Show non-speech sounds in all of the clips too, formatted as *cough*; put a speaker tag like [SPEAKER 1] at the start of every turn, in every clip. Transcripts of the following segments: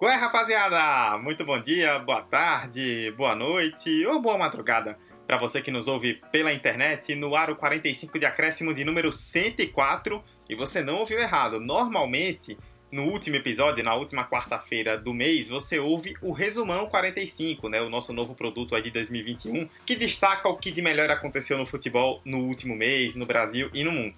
[SPEAKER 1] Qual é, rapaziada? Muito bom dia, boa tarde, boa noite ou boa madrugada. Para você que nos ouve pela internet, no Aro 45 de acréscimo de número 104, e você não ouviu errado. Normalmente, no último episódio, na última quarta-feira do mês, você ouve o Resumão 45, né, o nosso novo produto aí de 2021, que destaca o que de melhor aconteceu no futebol no último mês, no Brasil e no mundo.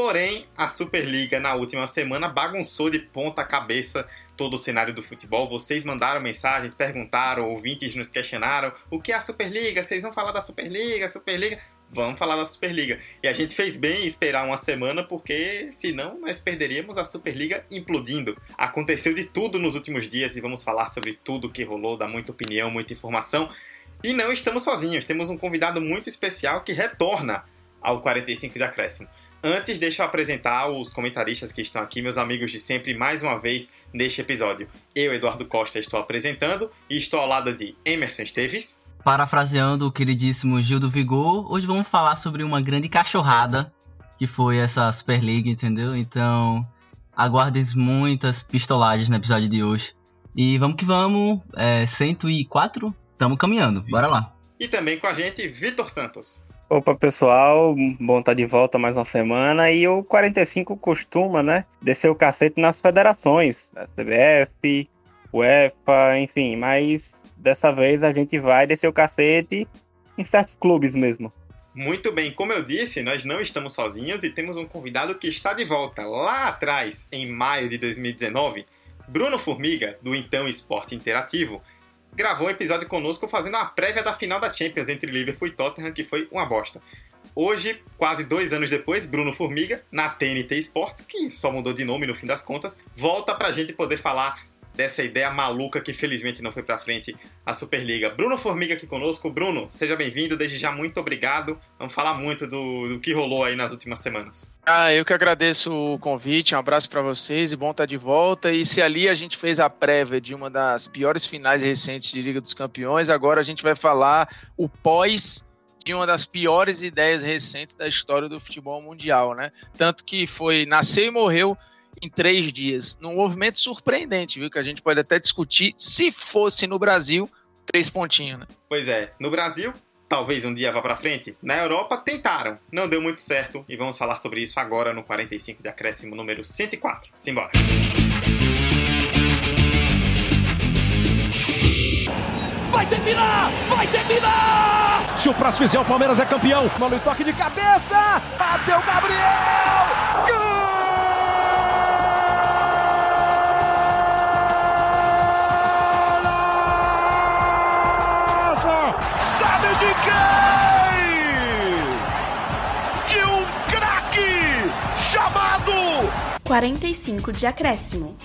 [SPEAKER 1] Porém, a Superliga na última semana bagunçou de ponta cabeça todo o cenário do futebol. Vocês mandaram mensagens, perguntaram, ouvintes nos questionaram o que é a Superliga, vocês vão falar da Superliga, Superliga. Vamos falar da Superliga. E a gente fez bem esperar uma semana, porque senão nós perderíamos a Superliga implodindo. Aconteceu de tudo nos últimos dias e vamos falar sobre tudo que rolou, dar muita opinião, muita informação. E não estamos sozinhos, temos um convidado muito especial que retorna ao 45 de acréscimo. Antes, deixa eu apresentar os comentaristas que estão aqui, meus amigos de sempre, mais uma vez neste episódio. Eu, Eduardo Costa, estou apresentando e estou ao lado de Emerson Esteves.
[SPEAKER 2] Parafraseando o queridíssimo Gil do Vigor, hoje vamos falar sobre uma grande cachorrada que foi essa Super League, entendeu? Então, aguardem muitas pistolagens no episódio de hoje. E vamos que vamos, é, 104, estamos caminhando, bora lá.
[SPEAKER 1] E também com a gente, Vitor Santos.
[SPEAKER 3] Opa, pessoal, bom estar tá de volta mais uma semana. E o 45 costuma, né, descer o cacete nas federações, a CBF, UEFA, enfim, mas dessa vez a gente vai descer o cacete em certos clubes mesmo.
[SPEAKER 1] Muito bem, como eu disse, nós não estamos sozinhos e temos um convidado que está de volta. Lá atrás, em maio de 2019, Bruno Formiga, do Então Esporte Interativo, gravou um episódio conosco fazendo a prévia da final da Champions entre Liverpool e Tottenham, que foi uma bosta. Hoje, quase dois anos depois, Bruno Formiga, na TNT Sports, que só mudou de nome no fim das contas, volta pra gente poder falar dessa ideia maluca que felizmente não foi para frente a Superliga. Bruno Formiga aqui conosco. Bruno, seja bem-vindo. Desde já, muito obrigado. Vamos falar muito do, do, que rolou aí nas últimas semanas.
[SPEAKER 4] Ah, eu que agradeço o convite. Um abraço para vocês e bom estar de volta. E se ali a gente fez a prévia de uma das piores finais recentes de Liga dos Campeões, agora a gente vai falar o pós de uma das piores ideias recentes da história do futebol mundial, né? Tanto que foi nasceu e morreu em três dias, num movimento surpreendente, viu? Que a gente pode até discutir se fosse no Brasil, três pontinhos, né?
[SPEAKER 1] Pois é, no Brasil, talvez um dia vá para frente. Na Europa, tentaram, não deu muito certo e vamos falar sobre isso agora no 45 de acréscimo número 104. Simbora!
[SPEAKER 5] Vai terminar! Vai terminar! Se o próximo fizer, o Palmeiras é campeão. Mano, toque de cabeça! Bateu Gabriel! De um craque chamado
[SPEAKER 6] 45 de acréscimo.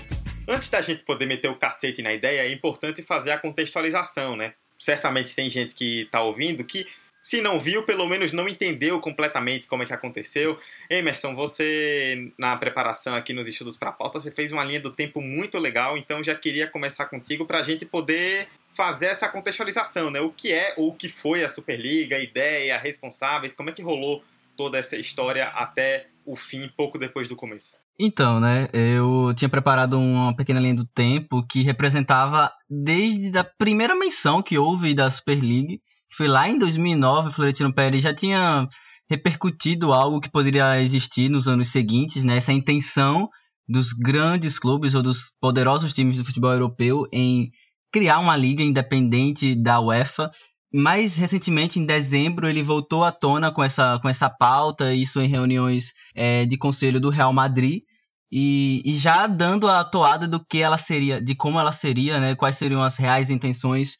[SPEAKER 1] Antes da gente poder meter o cacete na ideia, é importante fazer a contextualização, né? Certamente tem gente que está ouvindo que se não viu, pelo menos não entendeu completamente como é que aconteceu. Emerson, você, na preparação aqui nos estudos para a pauta, você fez uma linha do tempo muito legal, então já queria começar contigo para a gente poder fazer essa contextualização, né? O que é ou o que foi a Superliga, a ideia, responsáveis, como é que rolou toda essa história até o fim, pouco depois do começo?
[SPEAKER 2] Então, né, eu tinha preparado uma pequena linha do tempo que representava desde a primeira menção que houve da Super League, que foi lá em 2009, o Florentino Pérez já tinha repercutido algo que poderia existir nos anos seguintes, né, essa intenção dos grandes clubes ou dos poderosos times do futebol europeu em criar uma liga independente da UEFA. Mais recentemente, em dezembro, ele voltou à tona com essa, com essa pauta, isso em reuniões é, de conselho do Real Madrid, e, e, já dando a toada do que ela seria, de como ela seria, né, quais seriam as reais intenções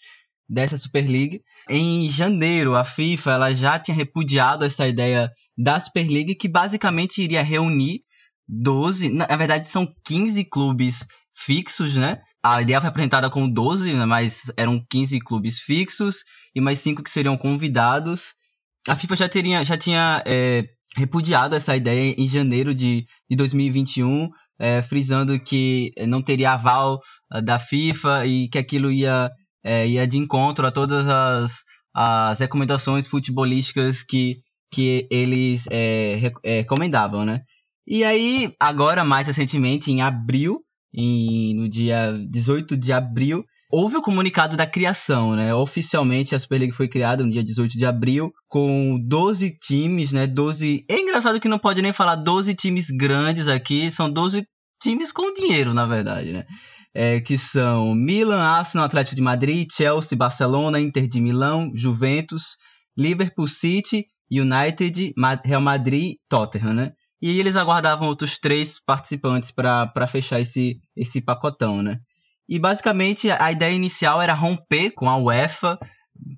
[SPEAKER 2] dessa Super League. Em janeiro, a FIFA ela já tinha repudiado essa ideia da Super League, que basicamente iria reunir 12, na verdade são 15 clubes fixos, né? A ideia foi apresentada com 12, né? mas eram 15 clubes fixos e mais 5 que seriam convidados. A FIFA já, teria, já tinha é, repudiado essa ideia em janeiro de, de 2021, é, frisando que não teria aval uh, da FIFA e que aquilo ia, é, ia de encontro a todas as, as recomendações futebolísticas que, que eles é, é, recomendavam, né? E aí, agora, mais recentemente, em abril, em, no dia 18 de abril, houve o comunicado da criação, né? Oficialmente a Super League foi criada no dia 18 de abril, com 12 times, né? 12. É engraçado que não pode nem falar 12 times grandes aqui, são 12 times com dinheiro, na verdade, né? É, que são Milan, Arsenal, Atlético de Madrid, Chelsea, Barcelona, Inter de Milão, Juventus, Liverpool City, United, Real Madrid, Tottenham, né? E eles aguardavam outros três participantes para fechar esse, esse pacotão, né? E basicamente a ideia inicial era romper com a UEFA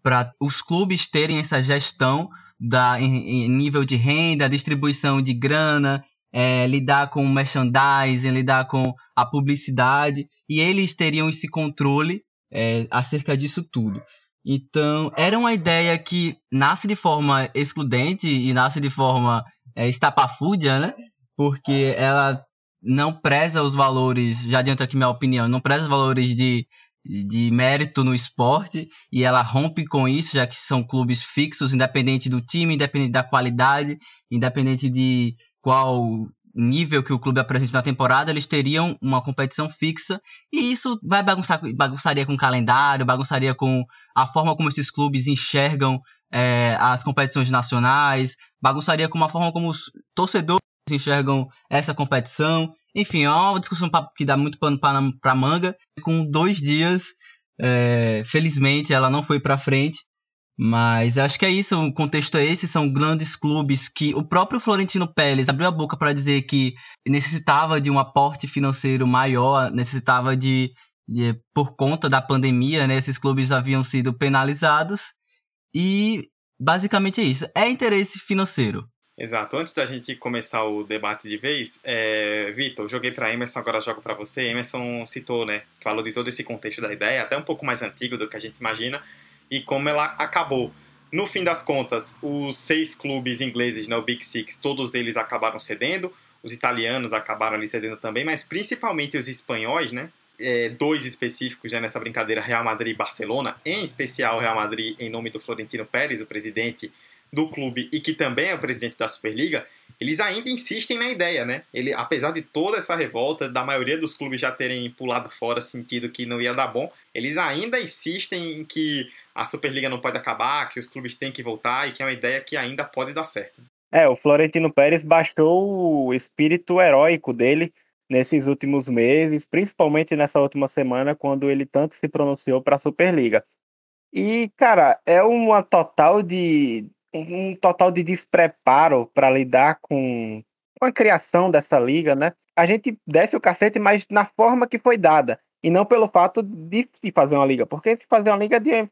[SPEAKER 2] para os clubes terem essa gestão da, em, em nível de renda, distribuição de grana, é, lidar com o merchandising, lidar com a publicidade, e eles teriam esse controle é, acerca disso tudo. Então, era uma ideia que nasce de forma excludente e nasce de forma é, estapafúrdia, né? Porque ela não preza os valores, já adianto aqui minha opinião, não preza os valores de, de mérito no esporte e ela rompe com isso, já que são clubes fixos, independente do time, independente da qualidade, independente de qual nível que o clube apresenta na temporada, eles teriam uma competição fixa e isso vai bagunçar, bagunçaria com o calendário, bagunçaria com a forma como esses clubes enxergam é, as competições nacionais, bagunçaria com a forma como os torcedores enxergam essa competição. Enfim, é uma discussão que dá muito pano para manga. Com dois dias, é, felizmente, ela não foi para frente. Mas acho que é isso, o contexto é esse, são grandes clubes que o próprio Florentino Pérez abriu a boca para dizer que necessitava de um aporte financeiro maior, necessitava de, de, por conta da pandemia, né, esses clubes haviam sido penalizados e basicamente é isso, é interesse financeiro.
[SPEAKER 1] Exato. Antes da gente começar o debate de vez, é... Vitor, joguei para Emerson, agora jogo para você. Emerson citou, né, falou de todo esse contexto da ideia, até um pouco mais antigo do que a gente imagina e como ela acabou. No fim das contas, os seis clubes ingleses, né, o Big Six, todos eles acabaram cedendo, os italianos acabaram ali cedendo também, mas principalmente os espanhóis, né? É, dois específicos já nessa brincadeira, Real Madrid e Barcelona, em especial Real Madrid em nome do Florentino Pérez, o presidente do clube e que também é o presidente da Superliga, eles ainda insistem na ideia, né? Ele, apesar de toda essa revolta, da maioria dos clubes já terem pulado fora, sentido que não ia dar bom, eles ainda insistem em que a Superliga não pode acabar, que os clubes têm que voltar e que é uma ideia que ainda pode dar certo.
[SPEAKER 3] É, o Florentino Pérez baixou o espírito heróico dele nesses últimos meses, principalmente nessa última semana, quando ele tanto se pronunciou para a Superliga. E, cara, é uma total de um total de despreparo para lidar com, com a criação dessa liga, né? A gente desce o cacete, mas na forma que foi dada e não pelo fato de se fazer uma liga, porque se fazer uma liga de,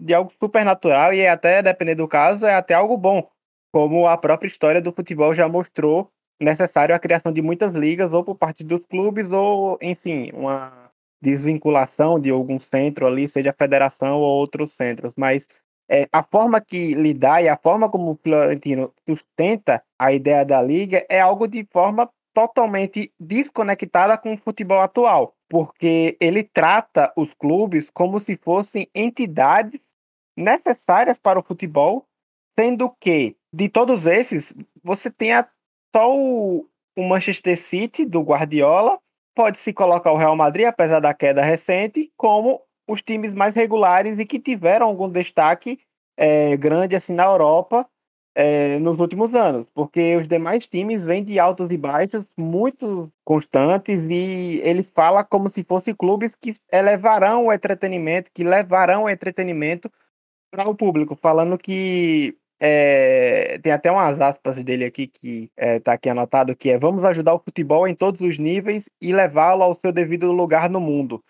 [SPEAKER 3] de algo supernatural e até, dependendo do caso, é até algo bom, como a própria história do futebol já mostrou, necessário a criação de muitas ligas, ou por parte dos clubes, ou, enfim, uma desvinculação de algum centro ali, seja a federação ou outros centros, mas é, a forma que lidar e a forma como o Florentino sustenta a ideia da liga é algo de forma totalmente desconectada com o futebol atual porque ele trata os clubes como se fossem entidades necessárias para o futebol, sendo que de todos esses você tem a, só o, o Manchester City do Guardiola, pode se colocar o Real Madrid, apesar da queda recente, como os times mais regulares e que tiveram algum destaque é, grande assim na Europa é, nos últimos anos, porque os demais times vêm de altos e baixos muito constantes e ele fala como se fossem clubes que elevarão o entretenimento, que levarão o entretenimento para o público, falando que é, tem até umas aspas dele aqui que está é, aqui anotado que é vamos ajudar o futebol em todos os níveis e levá-lo ao seu devido lugar no mundo.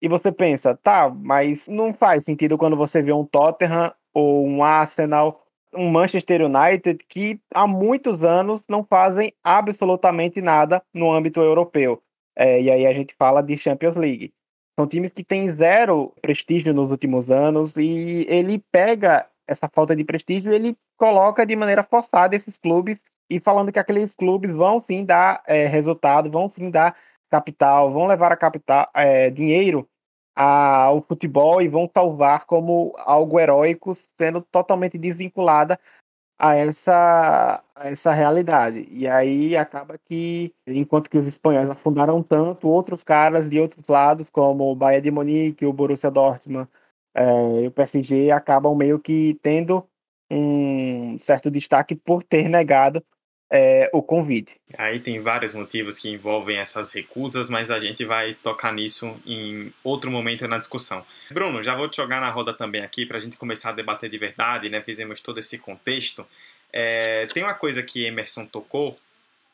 [SPEAKER 3] E você pensa, tá, mas não faz sentido quando você vê um Tottenham ou um Arsenal um Manchester United que há muitos anos não fazem absolutamente nada no âmbito europeu. É, e aí a gente fala de Champions League. São times que têm zero prestígio nos últimos anos e ele pega essa falta de prestígio ele coloca de maneira forçada esses clubes e falando que aqueles clubes vão sim dar é, resultado, vão sim dar capital, vão levar a capital, é, dinheiro ao futebol e vão salvar como algo heróico, sendo totalmente desvinculada a essa, a essa realidade. E aí acaba que, enquanto que os espanhóis afundaram tanto, outros caras de outros lados, como o Bayern de Munique, o Borussia Dortmund é, o PSG, acabam meio que tendo um certo destaque por ter negado é, o convite.
[SPEAKER 1] Aí tem vários motivos que envolvem essas recusas, mas a gente vai tocar nisso em outro momento na discussão. Bruno, já vou te jogar na roda também aqui para a gente começar a debater de verdade, né? Fizemos todo esse contexto. É, tem uma coisa que Emerson tocou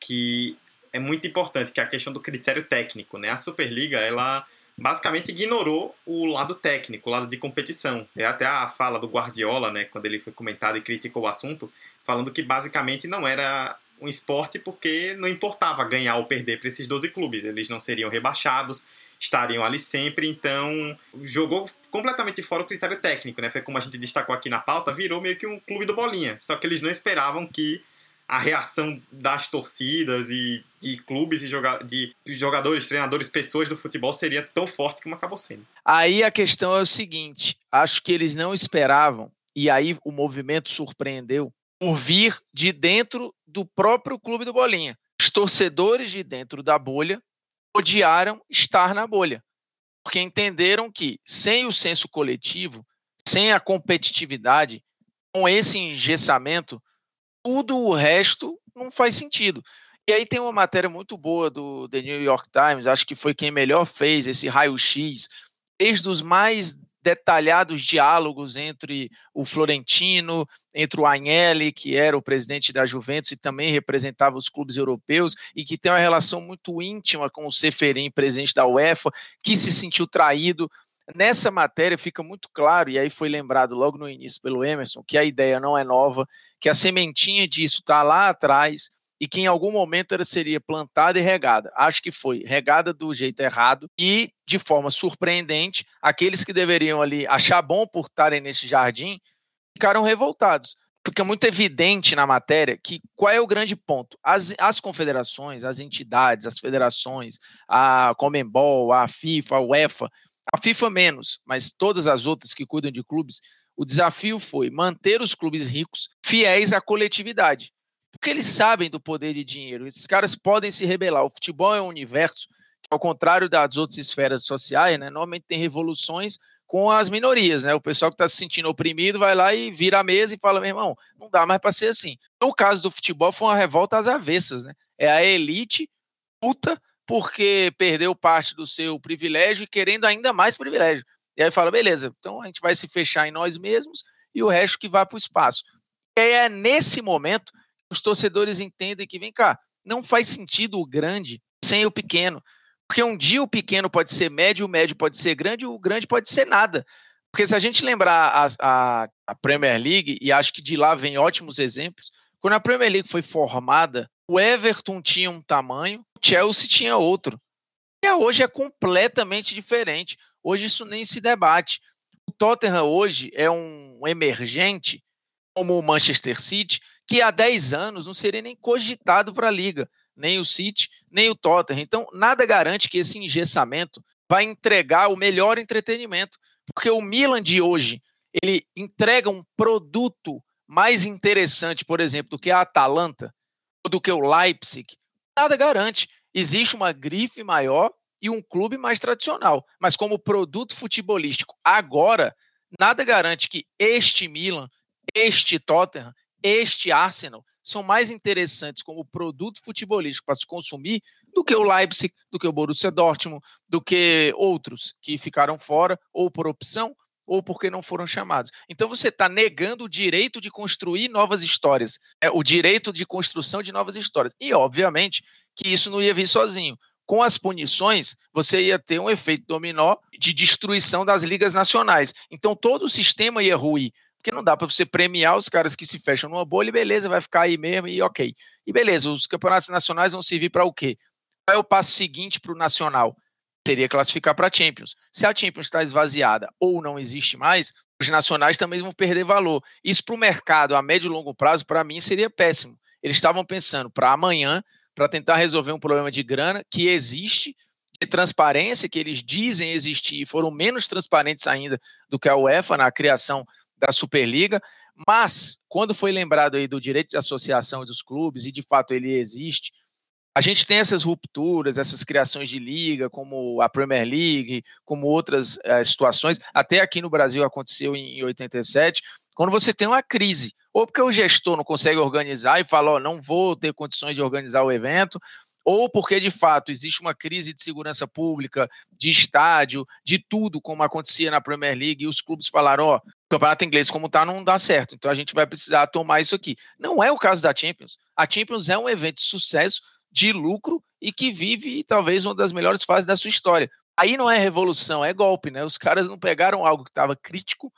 [SPEAKER 1] que é muito importante, que é a questão do critério técnico, né? A Superliga, ela basicamente ignorou o lado técnico, o lado de competição. É até a fala do Guardiola, né, quando ele foi comentado e criticou o assunto, falando que basicamente não era um esporte porque não importava ganhar ou perder para esses 12 clubes. Eles não seriam rebaixados, estariam ali sempre, então jogou completamente fora o critério técnico, né? Foi como a gente destacou aqui na pauta, virou meio que um clube do bolinha. Só que eles não esperavam que a reação das torcidas e de clubes e joga de jogadores, treinadores, pessoas do futebol seria tão forte como acabou sendo.
[SPEAKER 4] Aí a questão é o seguinte: acho que eles não esperavam, e aí o movimento surpreendeu, por vir de dentro do próprio clube do Bolinha. Os torcedores de dentro da bolha odiaram estar na bolha, porque entenderam que sem o senso coletivo, sem a competitividade, com esse engessamento, tudo o resto não faz sentido. E aí tem uma matéria muito boa do The New York Times, acho que foi quem melhor fez esse raio-x, desde os mais detalhados diálogos entre o Florentino, entre o Agnelli, que era o presidente da Juventus e também representava os clubes europeus, e que tem uma relação muito íntima com o Seferin, presidente da UEFA, que se sentiu traído. Nessa matéria fica muito claro, e aí foi lembrado logo no início pelo Emerson, que a ideia não é nova, que a sementinha disso está lá atrás, e que em algum momento ela seria plantada e regada. Acho que foi regada do jeito errado e, de forma surpreendente, aqueles que deveriam ali achar bom por estarem nesse jardim ficaram revoltados. Porque é muito evidente na matéria que qual é o grande ponto? As, as confederações, as entidades, as federações, a Comembol, a FIFA, a UEFA, a FIFA menos, mas todas as outras que cuidam de clubes, o desafio foi manter os clubes ricos fiéis à coletividade porque eles sabem do poder de dinheiro. Esses caras podem se rebelar. O futebol é um universo que, ao contrário das outras esferas sociais, né, normalmente tem revoluções com as minorias, né? O pessoal que está se sentindo oprimido vai lá e vira a mesa e fala: meu irmão, não dá mais para ser assim. No caso do futebol, foi uma revolta às avessas, né? É a elite puta porque perdeu parte do seu privilégio e querendo ainda mais privilégio. E aí fala: beleza, então a gente vai se fechar em nós mesmos e o resto que vai para o espaço. E é nesse momento os torcedores entendem que, vem cá, não faz sentido o grande sem o pequeno. Porque um dia o pequeno pode ser médio, o médio pode ser grande, o grande pode ser nada. Porque se a gente lembrar a, a, a Premier League, e acho que de lá vem ótimos exemplos, quando a Premier League foi formada, o Everton tinha um tamanho, o Chelsea tinha outro. E hoje é completamente diferente. Hoje isso nem se debate. O Tottenham hoje é um emergente, como o Manchester City, que há 10 anos não seria nem cogitado para a liga, nem o City, nem o Tottenham. Então, nada garante que esse engessamento vai entregar o melhor entretenimento, porque o Milan de hoje, ele entrega um produto mais interessante, por exemplo, do que a Atalanta do que o Leipzig. Nada garante. Existe uma grife maior e um clube mais tradicional, mas como produto futebolístico agora, nada garante que este Milan, este Tottenham este Arsenal são mais interessantes como produto futebolístico para se consumir do que o Leipzig, do que o Borussia Dortmund, do que outros que ficaram fora, ou por opção, ou porque não foram chamados. Então você está negando o direito de construir novas histórias, é, o direito de construção de novas histórias. E, obviamente, que isso não ia vir sozinho. Com as punições, você ia ter um efeito dominó de destruição das ligas nacionais. Então todo o sistema ia ruir. Porque não dá para você premiar os caras que se fecham numa bolha e beleza, vai ficar aí mesmo e ok. E beleza, os campeonatos nacionais vão servir para o quê? Qual é o passo seguinte para o nacional? Seria classificar para a Champions. Se a Champions está esvaziada ou não existe mais, os nacionais também vão perder valor. Isso para o mercado a médio e longo prazo, para mim, seria péssimo. Eles estavam pensando para amanhã, para tentar resolver um problema de grana que existe, de transparência, que eles dizem existir e foram menos transparentes ainda do que a UEFA na criação da Superliga, Mas, quando foi lembrado aí do direito de associação dos clubes, e de fato ele existe, a gente tem essas rupturas, essas criações de liga, como a Premier League, como outras uh, situações, até aqui no Brasil aconteceu em, em 87, quando você tem uma crise, ou porque o gestor não consegue organizar e fala, ó, oh, não vou ter condições de organizar o evento, ou porque de fato existe uma crise de segurança pública, de estádio, de tudo, como acontecia na Premier League, e os clubes falaram: ó, oh, o campeonato inglês como tá não dá certo, então a gente vai precisar tomar isso aqui. Não é o caso da Champions. A Champions é um evento de sucesso, de lucro e que vive talvez uma das melhores fases da sua história. Aí não é revolução, é golpe, né? Os caras não pegaram algo que estava crítico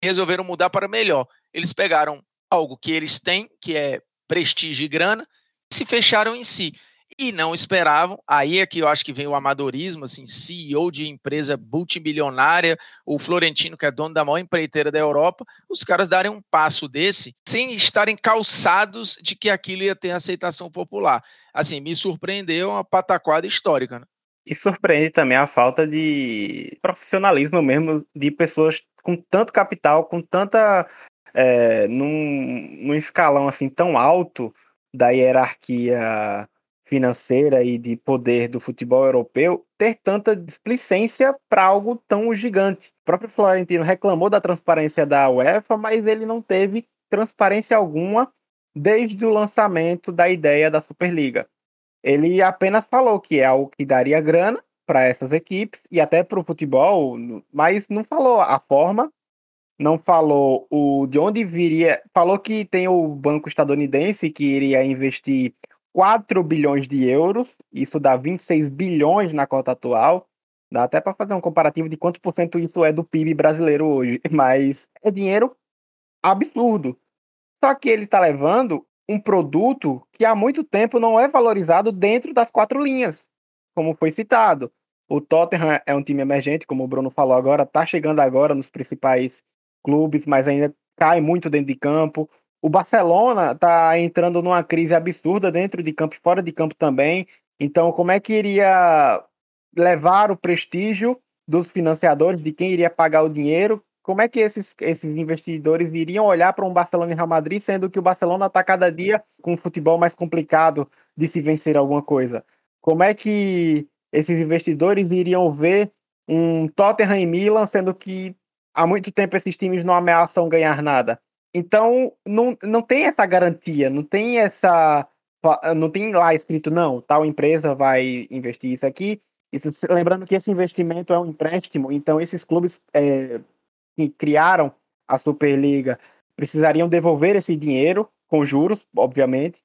[SPEAKER 4] e resolveram mudar para melhor. Eles pegaram algo que eles têm, que é prestígio e grana, e se fecharam em si e não esperavam. Aí é que eu acho que vem o amadorismo, assim, CEO de empresa multimilionária, o Florentino, que é dono da maior empreiteira da Europa, os caras darem um passo desse sem estarem calçados de que aquilo ia ter aceitação popular. Assim, me surpreendeu uma pataquada histórica, né?
[SPEAKER 3] E surpreende também a falta de profissionalismo mesmo de pessoas com tanto capital, com tanta. É, num, num escalão assim tão alto da hierarquia financeira e de poder do futebol europeu ter tanta displicência para algo tão gigante. O próprio Florentino reclamou da transparência da UEFA, mas ele não teve transparência alguma desde o lançamento da ideia da Superliga. Ele apenas falou que é algo que daria grana para essas equipes e até para o futebol, mas não falou a forma, não falou o de onde viria, falou que tem o banco estadunidense que iria investir 4 bilhões de euros, isso dá 26 bilhões na cota atual. Dá até para fazer um comparativo de quanto por cento isso é do PIB brasileiro hoje, *laughs* mas é dinheiro absurdo. Só que ele está levando um produto que há muito tempo não é valorizado dentro das quatro linhas, como foi citado. O Tottenham é um time emergente, como o Bruno falou agora, está chegando agora nos principais clubes, mas ainda cai muito dentro de campo. O Barcelona está entrando numa crise absurda dentro de campo e fora de campo também. Então, como é que iria levar o prestígio dos financiadores, de quem iria pagar o dinheiro? Como é que esses, esses investidores iriam olhar para um Barcelona e Real Madrid, sendo que o Barcelona está cada dia com um futebol mais complicado de se vencer alguma coisa? Como é que esses investidores iriam ver um Tottenham e Milan, sendo que há muito tempo esses times não ameaçam ganhar nada? Então, não, não tem essa garantia, não tem essa. Não tem lá escrito, não, tal empresa vai investir isso aqui. Isso, lembrando que esse investimento é um empréstimo, então esses clubes é, que criaram a Superliga precisariam devolver esse dinheiro com juros, obviamente.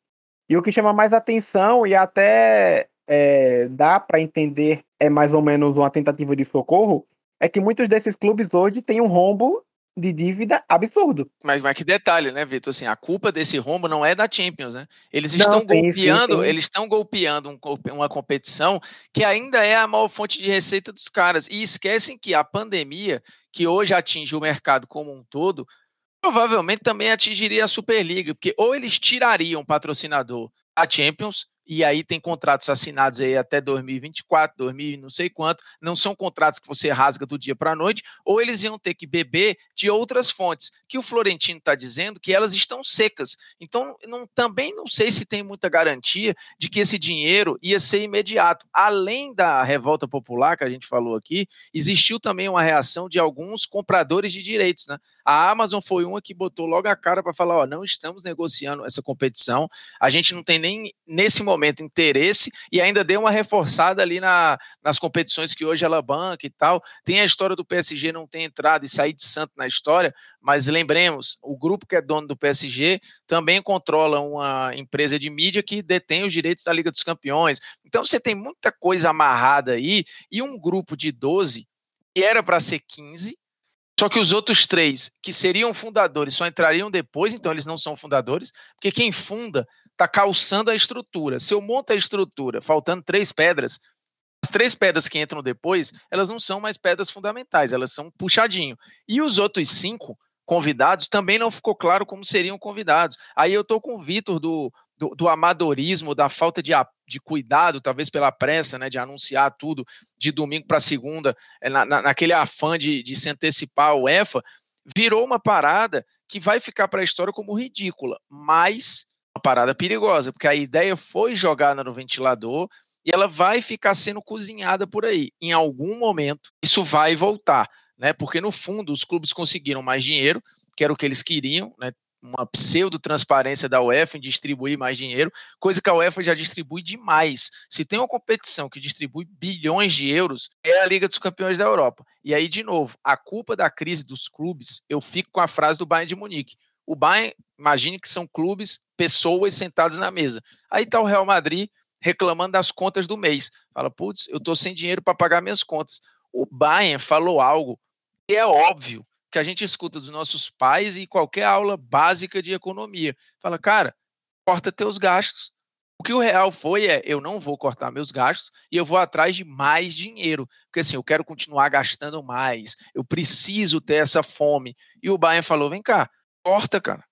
[SPEAKER 3] E o que chama mais atenção e até é, dá para entender é mais ou menos uma tentativa de socorro é que muitos desses clubes hoje têm um rombo de dívida absurdo.
[SPEAKER 4] Mas, mas que detalhe, né, Vitor? Assim, a culpa desse rombo não é da Champions, né? Eles estão não, golpeando, sim, sim. eles estão golpeando um, uma competição que ainda é a maior fonte de receita dos caras. E esquecem que a pandemia, que hoje atinge o mercado como um todo, provavelmente também atingiria a Superliga, porque ou eles tirariam o patrocinador da Champions, e aí tem contratos assinados aí até 2024, 2000 não sei quanto, não são contratos que você rasga do dia para a noite, ou eles iam ter que beber de outras fontes, que o Florentino está dizendo que elas estão secas. Então, não, também não sei se tem muita garantia de que esse dinheiro ia ser imediato. Além da revolta popular que a gente falou aqui, existiu também uma reação de alguns compradores de direitos, né? A Amazon foi uma que botou logo a cara para falar: ó, não estamos negociando essa competição, a gente não tem nem nesse interesse e ainda deu uma reforçada ali na, nas competições que hoje ela banca e tal. Tem a história do PSG não ter entrado e sair de santo na história, mas lembremos: o grupo que é dono do PSG também controla uma empresa de mídia que detém os direitos da Liga dos Campeões. Então você tem muita coisa amarrada aí e um grupo de 12 que era para ser 15 só que os outros três, que seriam fundadores, só entrariam depois, então eles não são fundadores, porque quem funda está calçando a estrutura. Se eu monto a estrutura faltando três pedras, as três pedras que entram depois, elas não são mais pedras fundamentais, elas são puxadinho. E os outros cinco convidados também não ficou claro como seriam convidados. Aí eu estou com o Vitor do, do, do, amadorismo, da falta de, de cuidado, talvez pela pressa, né, de anunciar tudo de domingo para segunda, é, na, na, naquele afã de, de se antecipar o EFA, virou uma parada que vai ficar para a história como ridícula, mas uma parada perigosa, porque a ideia foi jogada no ventilador e ela vai ficar sendo cozinhada por aí. Em algum momento, isso vai voltar, né? Porque no fundo os clubes conseguiram mais dinheiro, que era o que eles queriam, né? Uma pseudo-transparência da UEFA em distribuir mais dinheiro, coisa que a UEFA já distribui demais. Se tem uma competição que distribui bilhões de euros, é a Liga dos Campeões da Europa. E aí, de novo, a culpa da crise dos clubes, eu fico com a frase do Bayern de Munique. O Bayern, imagine que são clubes, pessoas sentadas na mesa. Aí está o Real Madrid reclamando das contas do mês. Fala, putz, eu estou sem dinheiro para pagar minhas contas. O Bayern falou algo que é óbvio que a gente escuta dos nossos pais e qualquer aula básica de economia. Fala, cara, corta teus gastos. O que o real foi é, eu não vou cortar meus gastos e eu vou atrás de mais dinheiro, porque assim, eu quero continuar gastando mais, eu preciso ter essa fome. E o Bayern falou, vem cá, corta, cara.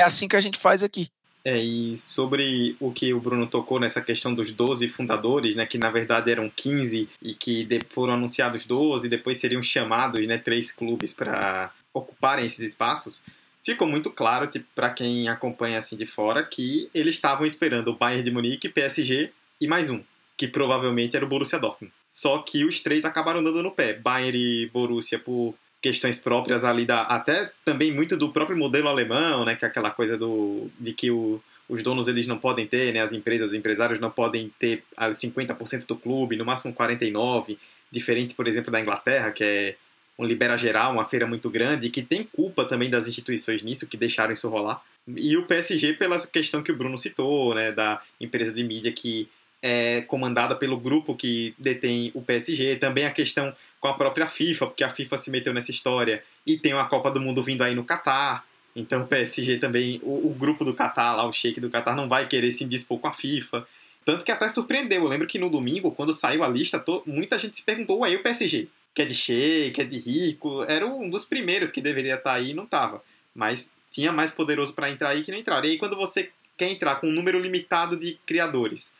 [SPEAKER 4] É assim que a gente faz aqui.
[SPEAKER 1] É, e sobre o que o Bruno tocou nessa questão dos 12 fundadores, né, que na verdade eram 15 e que foram anunciados 12, depois seriam chamados, né, três clubes para ocuparem esses espaços, ficou muito claro tipo, para quem acompanha assim de fora que eles estavam esperando o Bayern de Munique, PSG e mais um, que provavelmente era o Borussia Dortmund. Só que os três acabaram dando no pé. Bayern e Borussia por questões próprias ali da até também muito do próprio modelo alemão, né, que é aquela coisa do de que o, os donos eles não podem ter, né, as empresas, os empresários não podem ter 50% do clube, no máximo 49, diferente, por exemplo, da Inglaterra, que é um libera geral, uma feira muito grande, que tem culpa também das instituições nisso, que deixaram isso rolar. E o PSG pela questão que o Bruno citou, né, da empresa de mídia que é comandada pelo grupo que detém o PSG, também a questão com a própria FIFA, porque a FIFA se meteu nessa história e tem uma Copa do Mundo vindo aí no Catar. Então o PSG também, o, o grupo do Catar, lá, o Sheik do Catar, não vai querer se indispor com a FIFA. Tanto que até surpreendeu. Eu lembro que no domingo, quando saiu a lista, to, muita gente se perguntou, aí o PSG, que é de Sheik, que é de rico, era um dos primeiros que deveria estar aí e não estava. Mas tinha mais poderoso para entrar aí que não entraram. E aí quando você quer entrar com um número limitado de criadores,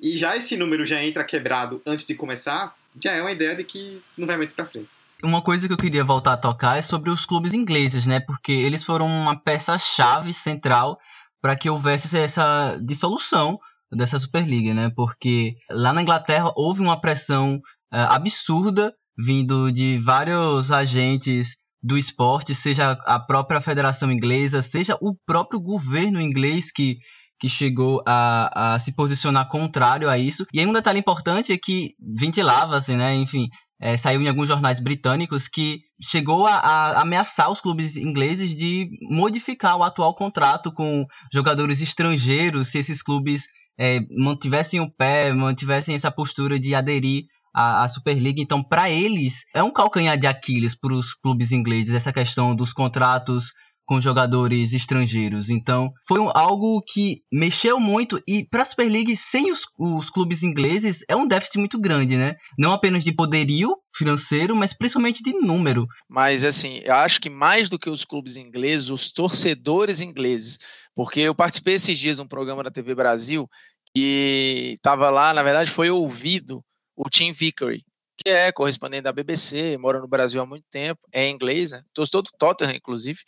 [SPEAKER 1] e já esse número já entra quebrado antes de começar, já é uma ideia de que não vai muito para frente.
[SPEAKER 2] Uma coisa que eu queria voltar a tocar é sobre os clubes ingleses, né? Porque eles foram uma peça-chave central para que houvesse essa dissolução dessa Superliga, né? Porque lá na Inglaterra houve uma pressão uh, absurda vindo de vários agentes do esporte, seja a própria federação inglesa, seja o próprio governo inglês que que chegou a, a se posicionar contrário a isso. E aí um detalhe importante é que ventilava-se, né, enfim, é, saiu em alguns jornais britânicos que chegou a, a, ameaçar os clubes ingleses de modificar o atual contrato com jogadores estrangeiros se esses clubes é, mantivessem o pé, mantivessem essa postura de aderir à, à Superliga. Então, para eles, é um calcanhar de Aquiles para os clubes ingleses essa questão dos contratos com jogadores estrangeiros. Então, foi um, algo que mexeu muito e para a Super League sem os, os clubes ingleses é um déficit muito grande, né? Não apenas de poderio financeiro, mas principalmente de número.
[SPEAKER 4] Mas assim, eu acho que mais do que os clubes ingleses, os torcedores ingleses, porque eu participei esses dias de um programa da TV Brasil e estava lá, na verdade, foi ouvido o Tim Vickery, que é correspondente da BBC, mora no Brasil há muito tempo, é inglês, né? Torcedor do Tottenham, inclusive.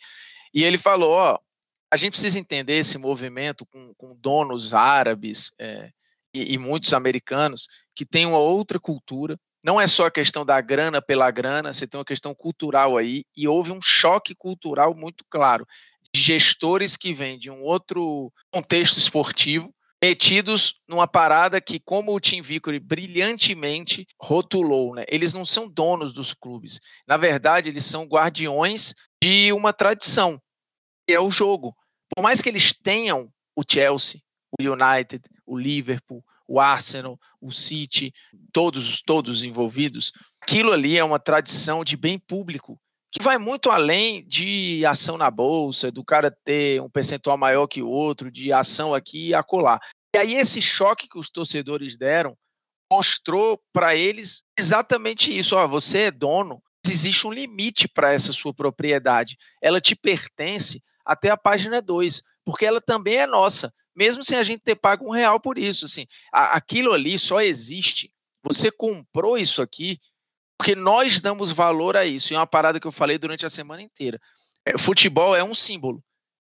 [SPEAKER 4] E ele falou: ó, a gente precisa entender esse movimento com, com donos árabes é, e, e, muitos americanos que têm uma outra cultura. Não é só a questão da grana pela grana, você tem uma questão cultural aí, e houve um choque cultural muito claro de gestores que vêm de um outro contexto esportivo, metidos numa parada que, como o Tim Vickery brilhantemente rotulou, né, eles não são donos dos clubes. Na verdade, eles são guardiões de uma tradição, é o jogo. Por mais que eles tenham o Chelsea, o United, o Liverpool, o Arsenal, o City, todos, todos envolvidos, aquilo ali é uma tradição de bem público que vai muito além de ação na bolsa, do cara ter um percentual maior que o outro, de ação aqui e acolá. E aí esse choque que os torcedores deram mostrou para eles exatamente isso. Ó, você é dono existe um limite para essa sua propriedade. Ela te pertence até a página 2, porque ela também é nossa, mesmo sem a gente ter pago um real por isso. Assim, aquilo ali só existe. Você comprou isso aqui porque nós damos valor a isso. E é uma parada que eu falei durante a semana inteira. É, futebol é um símbolo.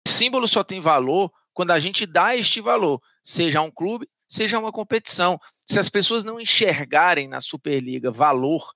[SPEAKER 4] Símbolo só tem valor quando a gente dá este valor, seja um clube, seja uma competição. Se as pessoas não enxergarem na Superliga valor,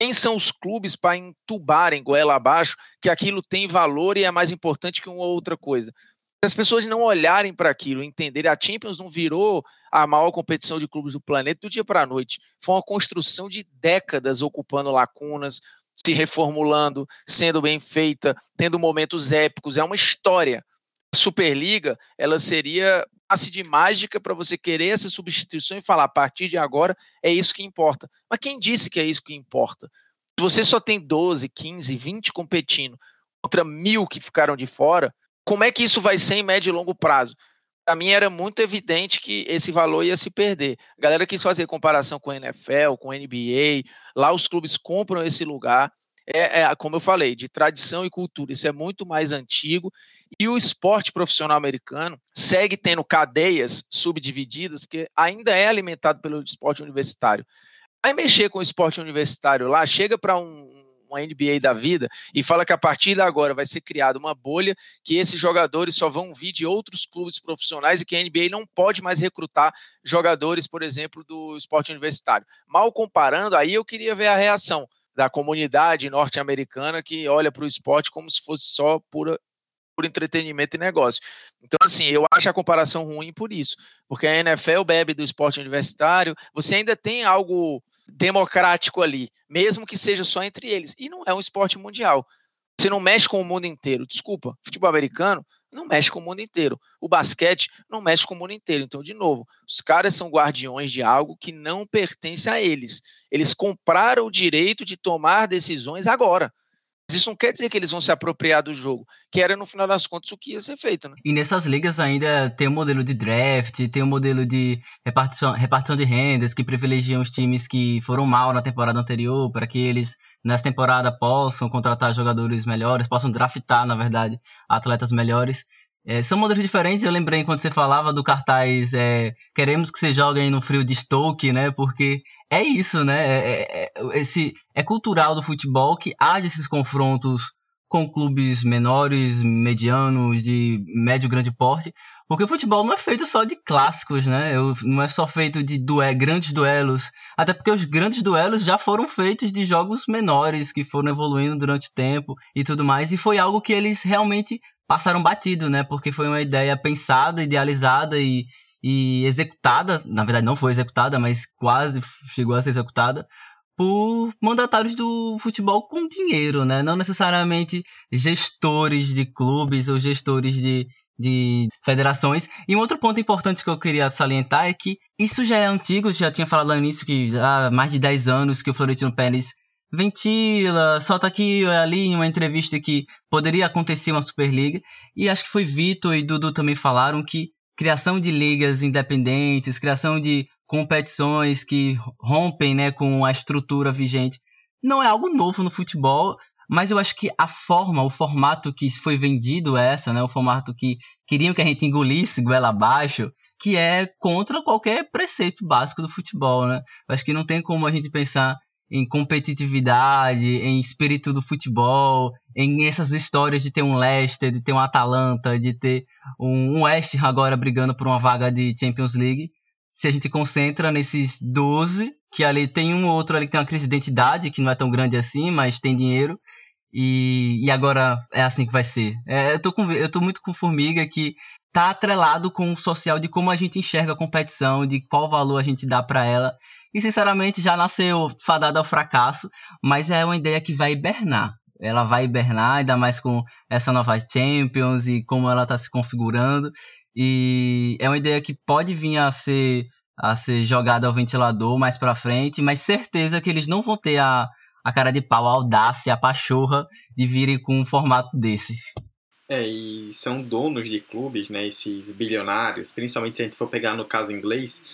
[SPEAKER 4] quem são os clubes para entubarem goela abaixo que aquilo tem valor e é mais importante que uma outra coisa? Se as pessoas não olharem para aquilo, entenderem, a Champions não virou a maior competição de clubes do planeta do dia para a noite. Foi uma construção de décadas ocupando lacunas, se reformulando, sendo bem feita, tendo momentos épicos. É uma história. Superliga, ela seria passe de mágica para você querer essa substituição e falar a partir de agora é isso que importa. Mas quem disse que é isso que importa? Se você só tem 12, 15, 20 competindo contra mil que ficaram de fora, como é que isso vai ser em médio e longo prazo? Para mim era muito evidente que esse valor ia se perder. A galera quis fazer comparação com a NFL, com a NBA, lá os clubes compram esse lugar é, é, como eu falei, de tradição e cultura. Isso é muito mais antigo. E o esporte profissional americano segue tendo cadeias subdivididas, porque ainda é alimentado pelo esporte universitário. Vai mexer com o esporte universitário lá, chega para um, uma NBA da vida e fala que a partir de agora vai ser criada uma bolha que esses jogadores só vão vir de outros clubes profissionais e que a NBA não pode mais recrutar jogadores, por exemplo, do esporte universitário. Mal comparando, aí eu queria ver a reação da comunidade norte-americana que olha para o esporte como se fosse só pura, por entretenimento e negócio. Então, assim, eu acho a comparação ruim por isso, porque a NFL bebe do esporte universitário, você ainda tem algo democrático ali, mesmo que seja só entre eles, e não é um esporte mundial. Você não mexe com o mundo inteiro. Desculpa, futebol americano não mexe com o mundo inteiro. O basquete não mexe com o mundo inteiro. Então, de novo, os caras são guardiões de algo que não pertence a eles. Eles compraram o direito de tomar decisões agora. Isso não quer dizer que eles vão se apropriar do jogo, que era no final das contas o que ia ser feito, né?
[SPEAKER 2] E nessas ligas ainda tem o um modelo de draft, tem o um modelo de repartição, repartição de rendas que privilegiam os times que foram mal na temporada anterior para que eles nessa temporada possam contratar jogadores melhores, possam draftar, na verdade, atletas melhores. É, são modelos diferentes. Eu lembrei quando você falava do cartaz é, Queremos que você joguem no frio de Stoke, né? Porque é isso, né? É, é, é, esse, é cultural do futebol que haja esses confrontos com clubes menores, medianos, de médio grande porte, porque o futebol não é feito só de clássicos, né? Não é só feito de dué, grandes duelos, até porque os grandes duelos já foram feitos de jogos menores que foram evoluindo durante o tempo e tudo mais, e foi algo que eles realmente passaram batido, né? Porque foi uma ideia pensada, idealizada e, e executada, na verdade não foi executada, mas quase chegou a ser executada por mandatários do futebol com dinheiro, né? Não necessariamente gestores de clubes ou gestores de, de federações. E um outro ponto importante que eu queria salientar é que isso já é antigo, já tinha falado nisso que há mais de 10 anos que o Florentino Pérez ventila, solta aqui ali em uma entrevista que poderia acontecer uma Superliga. E acho que foi Vitor e Dudu também falaram que criação de ligas independentes, criação de competições que rompem né, com a estrutura vigente, não é algo novo no futebol, mas eu acho que a forma, o formato que foi vendido é essa, né, o formato que queriam que a gente engolisse goela abaixo, que é contra qualquer preceito básico do futebol, né? Eu acho que não tem como a gente pensar em competitividade, em espírito do futebol, em essas histórias de ter um Leicester, de ter um Atalanta, de ter um, West agora brigando por uma vaga de Champions League. Se a gente concentra nesses 12, que ali tem um outro ali que tem uma crise de identidade, que não é tão grande assim, mas tem dinheiro. E, e agora é assim que vai ser. É, eu, tô com, eu tô muito com Formiga que tá atrelado com o social de como a gente enxerga a competição, de qual valor a gente dá para ela. E sinceramente já nasceu fadada ao fracasso, mas é uma ideia que vai hibernar. Ela vai hibernar, ainda mais com essa nova Champions e como ela está se configurando. E é uma ideia que pode vir a ser, a ser jogada ao ventilador mais para frente, mas certeza que eles não vão ter a, a cara de pau, a audácia, a pachorra de virem com um formato desse.
[SPEAKER 1] É, e são donos de clubes, né, esses bilionários, principalmente se a gente for pegar no caso inglês,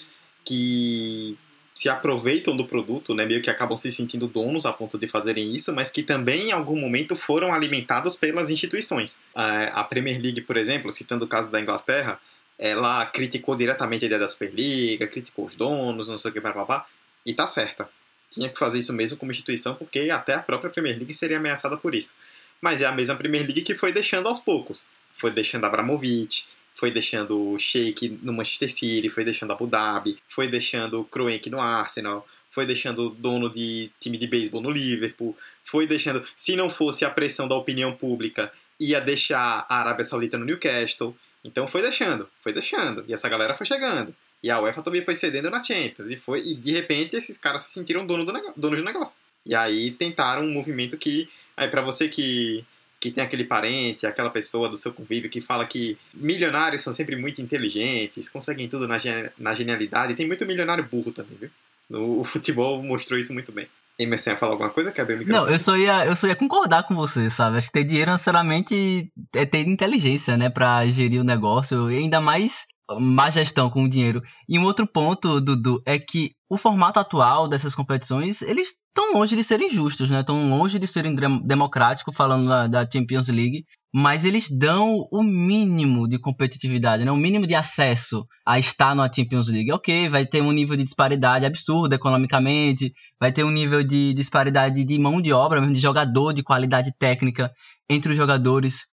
[SPEAKER 1] que se aproveitam do produto, né, meio que acabam se sentindo donos a ponto de fazerem isso, mas que também em algum momento foram alimentados pelas instituições. A Premier League, por exemplo, citando o caso da Inglaterra, ela criticou diretamente a ideia da Superliga, criticou os donos, não sei o que, blá, e tá certa. Tinha que fazer isso mesmo como instituição, porque até a própria Premier League seria ameaçada por isso. Mas é a mesma Premier League que foi deixando aos poucos. Foi deixando Abramovich, foi deixando o Sheik no Manchester City, foi deixando Abu Dhabi, foi deixando o Kroenke no Arsenal, foi deixando o dono de time de beisebol no Liverpool, foi deixando, se não fosse a pressão da opinião pública, ia deixar a Arábia Saudita no Newcastle. Então foi deixando, foi deixando. E essa galera foi chegando. E a UEFA também foi cedendo na Champions. E, foi, e de repente esses caras se sentiram dono do, donos do negócio. E aí tentaram um movimento que. Aí para você que, que tem aquele parente, aquela pessoa do seu convívio que fala que milionários são sempre muito inteligentes, conseguem tudo na, na genialidade. Tem muito milionário burro também, viu? No, o futebol mostrou isso muito bem. Emerson ia falar alguma coisa? Quer abrir o
[SPEAKER 2] microfone? Não, eu só, ia, eu só ia concordar com você, sabe? Acho que ter dinheiro, sinceramente, é ter inteligência, né? Pra gerir o negócio. E ainda mais má gestão com o dinheiro. E um outro ponto, Dudu, é que o formato atual dessas competições, eles estão longe de serem justos, né? Estão longe de serem democráticos, falando da, Champions League. Mas eles dão o mínimo de competitividade, né? o mínimo de acesso a estar na Champions League. Ok, vai ter um nível de disparidade absurdo economicamente, vai ter um nível de disparidade de mão de obra, de jogador, de qualidade técnica entre os jogadores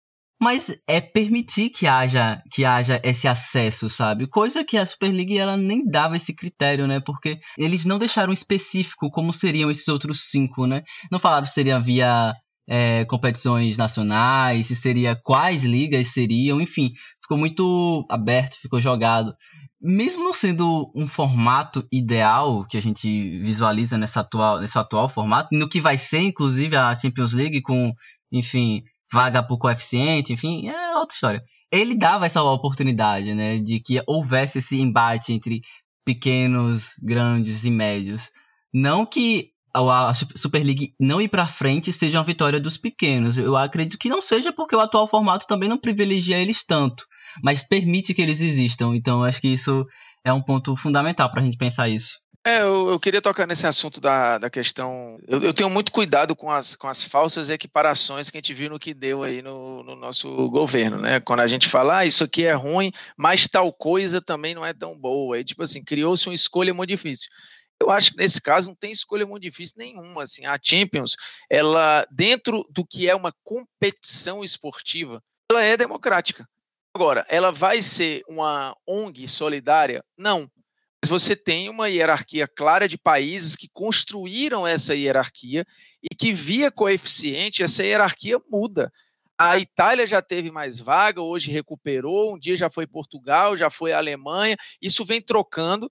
[SPEAKER 2] mas é permitir que haja que haja esse acesso, sabe? Coisa que a Super League ela nem dava esse critério, né? Porque eles não deixaram específico como seriam esses outros cinco, né? Não falaram se seria via é, competições nacionais, se seria quais ligas seriam, enfim, ficou muito aberto, ficou jogado. Mesmo não sendo um formato ideal que a gente visualiza nessa atual, nesse atual formato, no que vai ser, inclusive, a Champions League com, enfim, vaga por coeficiente, enfim, é outra história. Ele dava essa oportunidade, né, de que houvesse esse embate entre pequenos, grandes e médios. Não que a Super League não ir para frente seja uma vitória dos pequenos. Eu acredito que não seja porque o atual formato também não privilegia eles tanto, mas permite que eles existam. Então acho que isso é um ponto fundamental para a gente pensar isso.
[SPEAKER 4] É, eu, eu, queria tocar nesse assunto da, da questão. Eu, eu, tenho muito cuidado com as, com as falsas equiparações que a gente viu no que deu aí no, no nosso governo, né? Quando a gente fala, ah, isso aqui é ruim, mas tal coisa também não é tão boa. Aí, tipo assim, criou-se uma escolha muito difícil. Eu acho que nesse caso não tem escolha muito difícil nenhuma. Assim, a Champions, ela, dentro do que é uma competição esportiva, ela é democrática. Agora, ela vai ser uma ONG solidária? Não você tem uma hierarquia clara de países que construíram essa hierarquia e que, via coeficiente, essa hierarquia muda. A Itália já teve mais vaga, hoje recuperou, um dia já foi Portugal, já foi Alemanha, isso vem trocando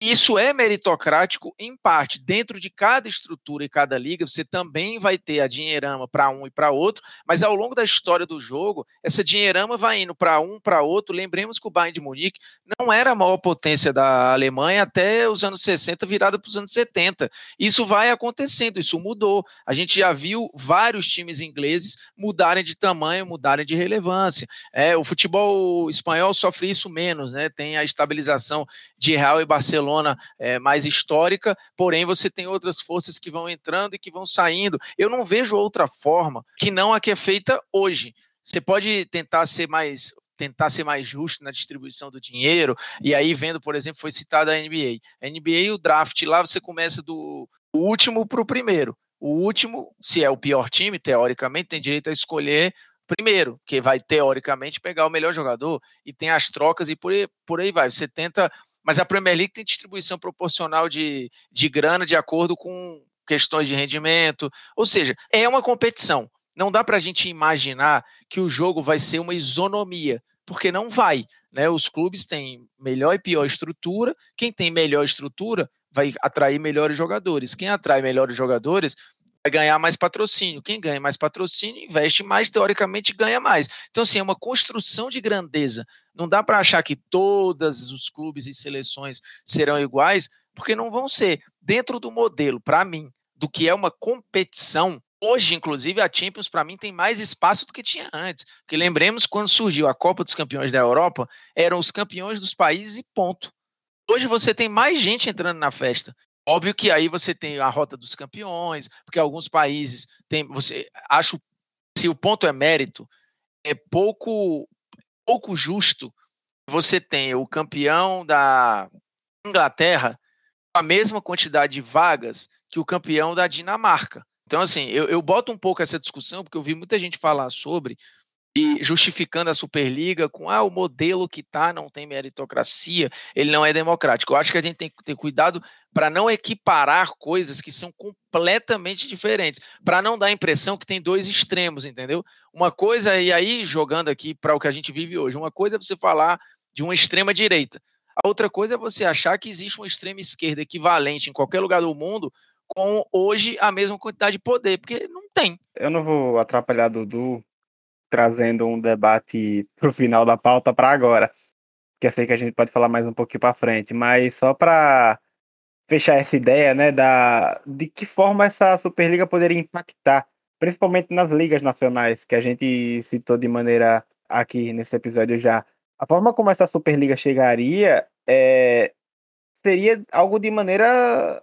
[SPEAKER 4] isso é meritocrático em parte. Dentro de cada estrutura e cada liga, você também vai ter a dinheirama para um e para outro, mas ao longo da história do jogo, essa dinheirama vai indo para um, para outro. Lembremos que o Bayern de Munique não era a maior potência da Alemanha até os anos 60, virada para os anos 70. Isso vai acontecendo, isso mudou. A gente já viu vários times ingleses mudarem de tamanho, mudarem de relevância. É, o futebol espanhol sofre isso menos, né? Tem a estabilização de Real e Barcelona Barcelona é, mais histórica, porém você tem outras forças que vão entrando e que vão saindo. Eu não vejo outra forma que não a que é feita hoje. Você pode tentar ser mais tentar ser mais justo na distribuição do dinheiro, e aí vendo, por exemplo, foi citada a NBA. A NBA, o draft lá, você começa do último para o primeiro. O último, se é o pior time, teoricamente, tem direito a escolher primeiro, que vai teoricamente pegar o melhor jogador, e tem as trocas e por aí, por aí vai. Você tenta mas a Premier League tem distribuição proporcional de, de grana de acordo com questões de rendimento. Ou seja, é uma competição. Não dá para a gente imaginar que o jogo vai ser uma isonomia, porque não vai. Né? Os clubes têm melhor e pior estrutura. Quem tem melhor estrutura vai atrair melhores jogadores. Quem atrai melhores jogadores ganhar mais patrocínio. Quem ganha mais patrocínio investe mais, teoricamente ganha mais. Então, assim, é uma construção de grandeza. Não dá para achar que todos os clubes e seleções serão iguais, porque não vão ser. Dentro do modelo, para mim, do que é uma competição, Hoje, inclusive, a Champions, para mim, tem mais espaço do que tinha antes. Porque lembremos, quando surgiu a Copa dos Campeões da Europa, eram os campeões dos países e ponto. Hoje você tem mais gente entrando na festa. Óbvio que aí você tem a rota dos campeões, porque alguns países têm. Você acho se o ponto é mérito, é pouco pouco justo você tem o campeão da Inglaterra com a mesma quantidade de vagas que o campeão da Dinamarca. Então, assim, eu, eu boto um pouco essa discussão, porque eu vi muita gente falar sobre, e justificando a Superliga com ah, o modelo que tá não tem meritocracia, ele não é democrático. Eu acho que a gente tem que ter cuidado para não equiparar coisas que são completamente diferentes, para não dar a impressão que tem dois extremos, entendeu? Uma coisa, e aí jogando aqui para o que a gente vive hoje, uma coisa é você falar de uma extrema direita. A outra coisa é você achar que existe uma extrema esquerda equivalente em qualquer lugar do mundo com hoje a mesma quantidade de poder, porque não tem.
[SPEAKER 3] Eu não vou atrapalhar Dudu trazendo um debate pro final da pauta para agora, que eu sei que a gente pode falar mais um pouquinho para frente, mas só para fechar essa ideia, né, da de que forma essa Superliga poderia impactar, principalmente nas ligas nacionais, que a gente citou de maneira aqui nesse episódio já. A forma como essa Superliga chegaria é, seria algo de maneira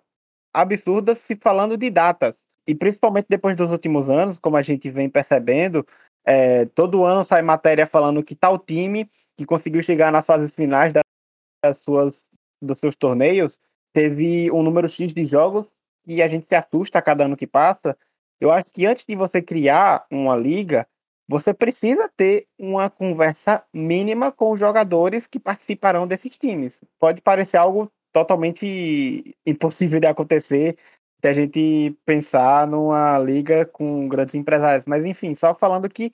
[SPEAKER 3] absurda se falando de datas. E principalmente depois dos últimos anos, como a gente vem percebendo, é, todo ano sai matéria falando que tal time que conseguiu chegar nas fases finais das suas, dos seus torneios teve um número X de jogos e a gente se assusta a cada ano que passa. Eu acho que antes de você criar uma liga, você precisa ter uma conversa mínima com os jogadores que participarão desses times. Pode parecer algo totalmente impossível de acontecer se a gente pensar numa liga com grandes empresários. Mas enfim, só falando que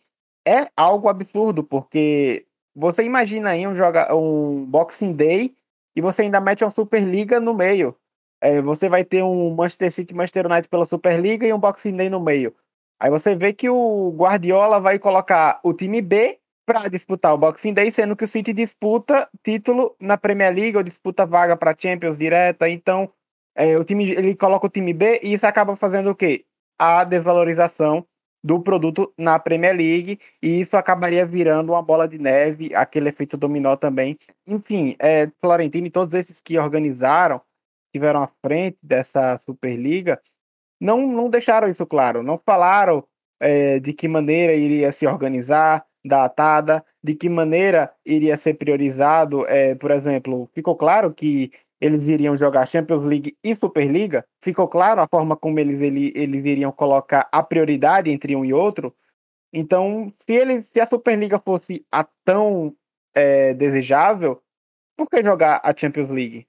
[SPEAKER 3] é algo absurdo, porque você imagina aí um, joga, um Boxing Day e você ainda mete uma Superliga no meio. É, você vai ter um Manchester City Manchester United pela Superliga e um Boxing Day no meio. Aí você vê que o Guardiola vai colocar o time B para disputar o Boxing Day, sendo que o City disputa título na Premier League ou disputa vaga para Champions direta. Então, é, o time ele coloca o time B e isso acaba fazendo o quê? A desvalorização do produto na Premier League e isso acabaria virando uma bola de neve, aquele efeito dominó também. Enfim, é, Florentino e todos esses que organizaram, tiveram à frente dessa Superliga, não, não deixaram isso claro, não falaram é, de que maneira iria se organizar, datada, de que maneira iria ser priorizado. É, por exemplo, ficou claro que eles iriam jogar Champions League e Superliga? Ficou claro a forma como eles, eles, iriam colocar a prioridade entre um e outro? Então, se, eles, se a Superliga fosse a tão é, desejável, por que jogar a Champions League?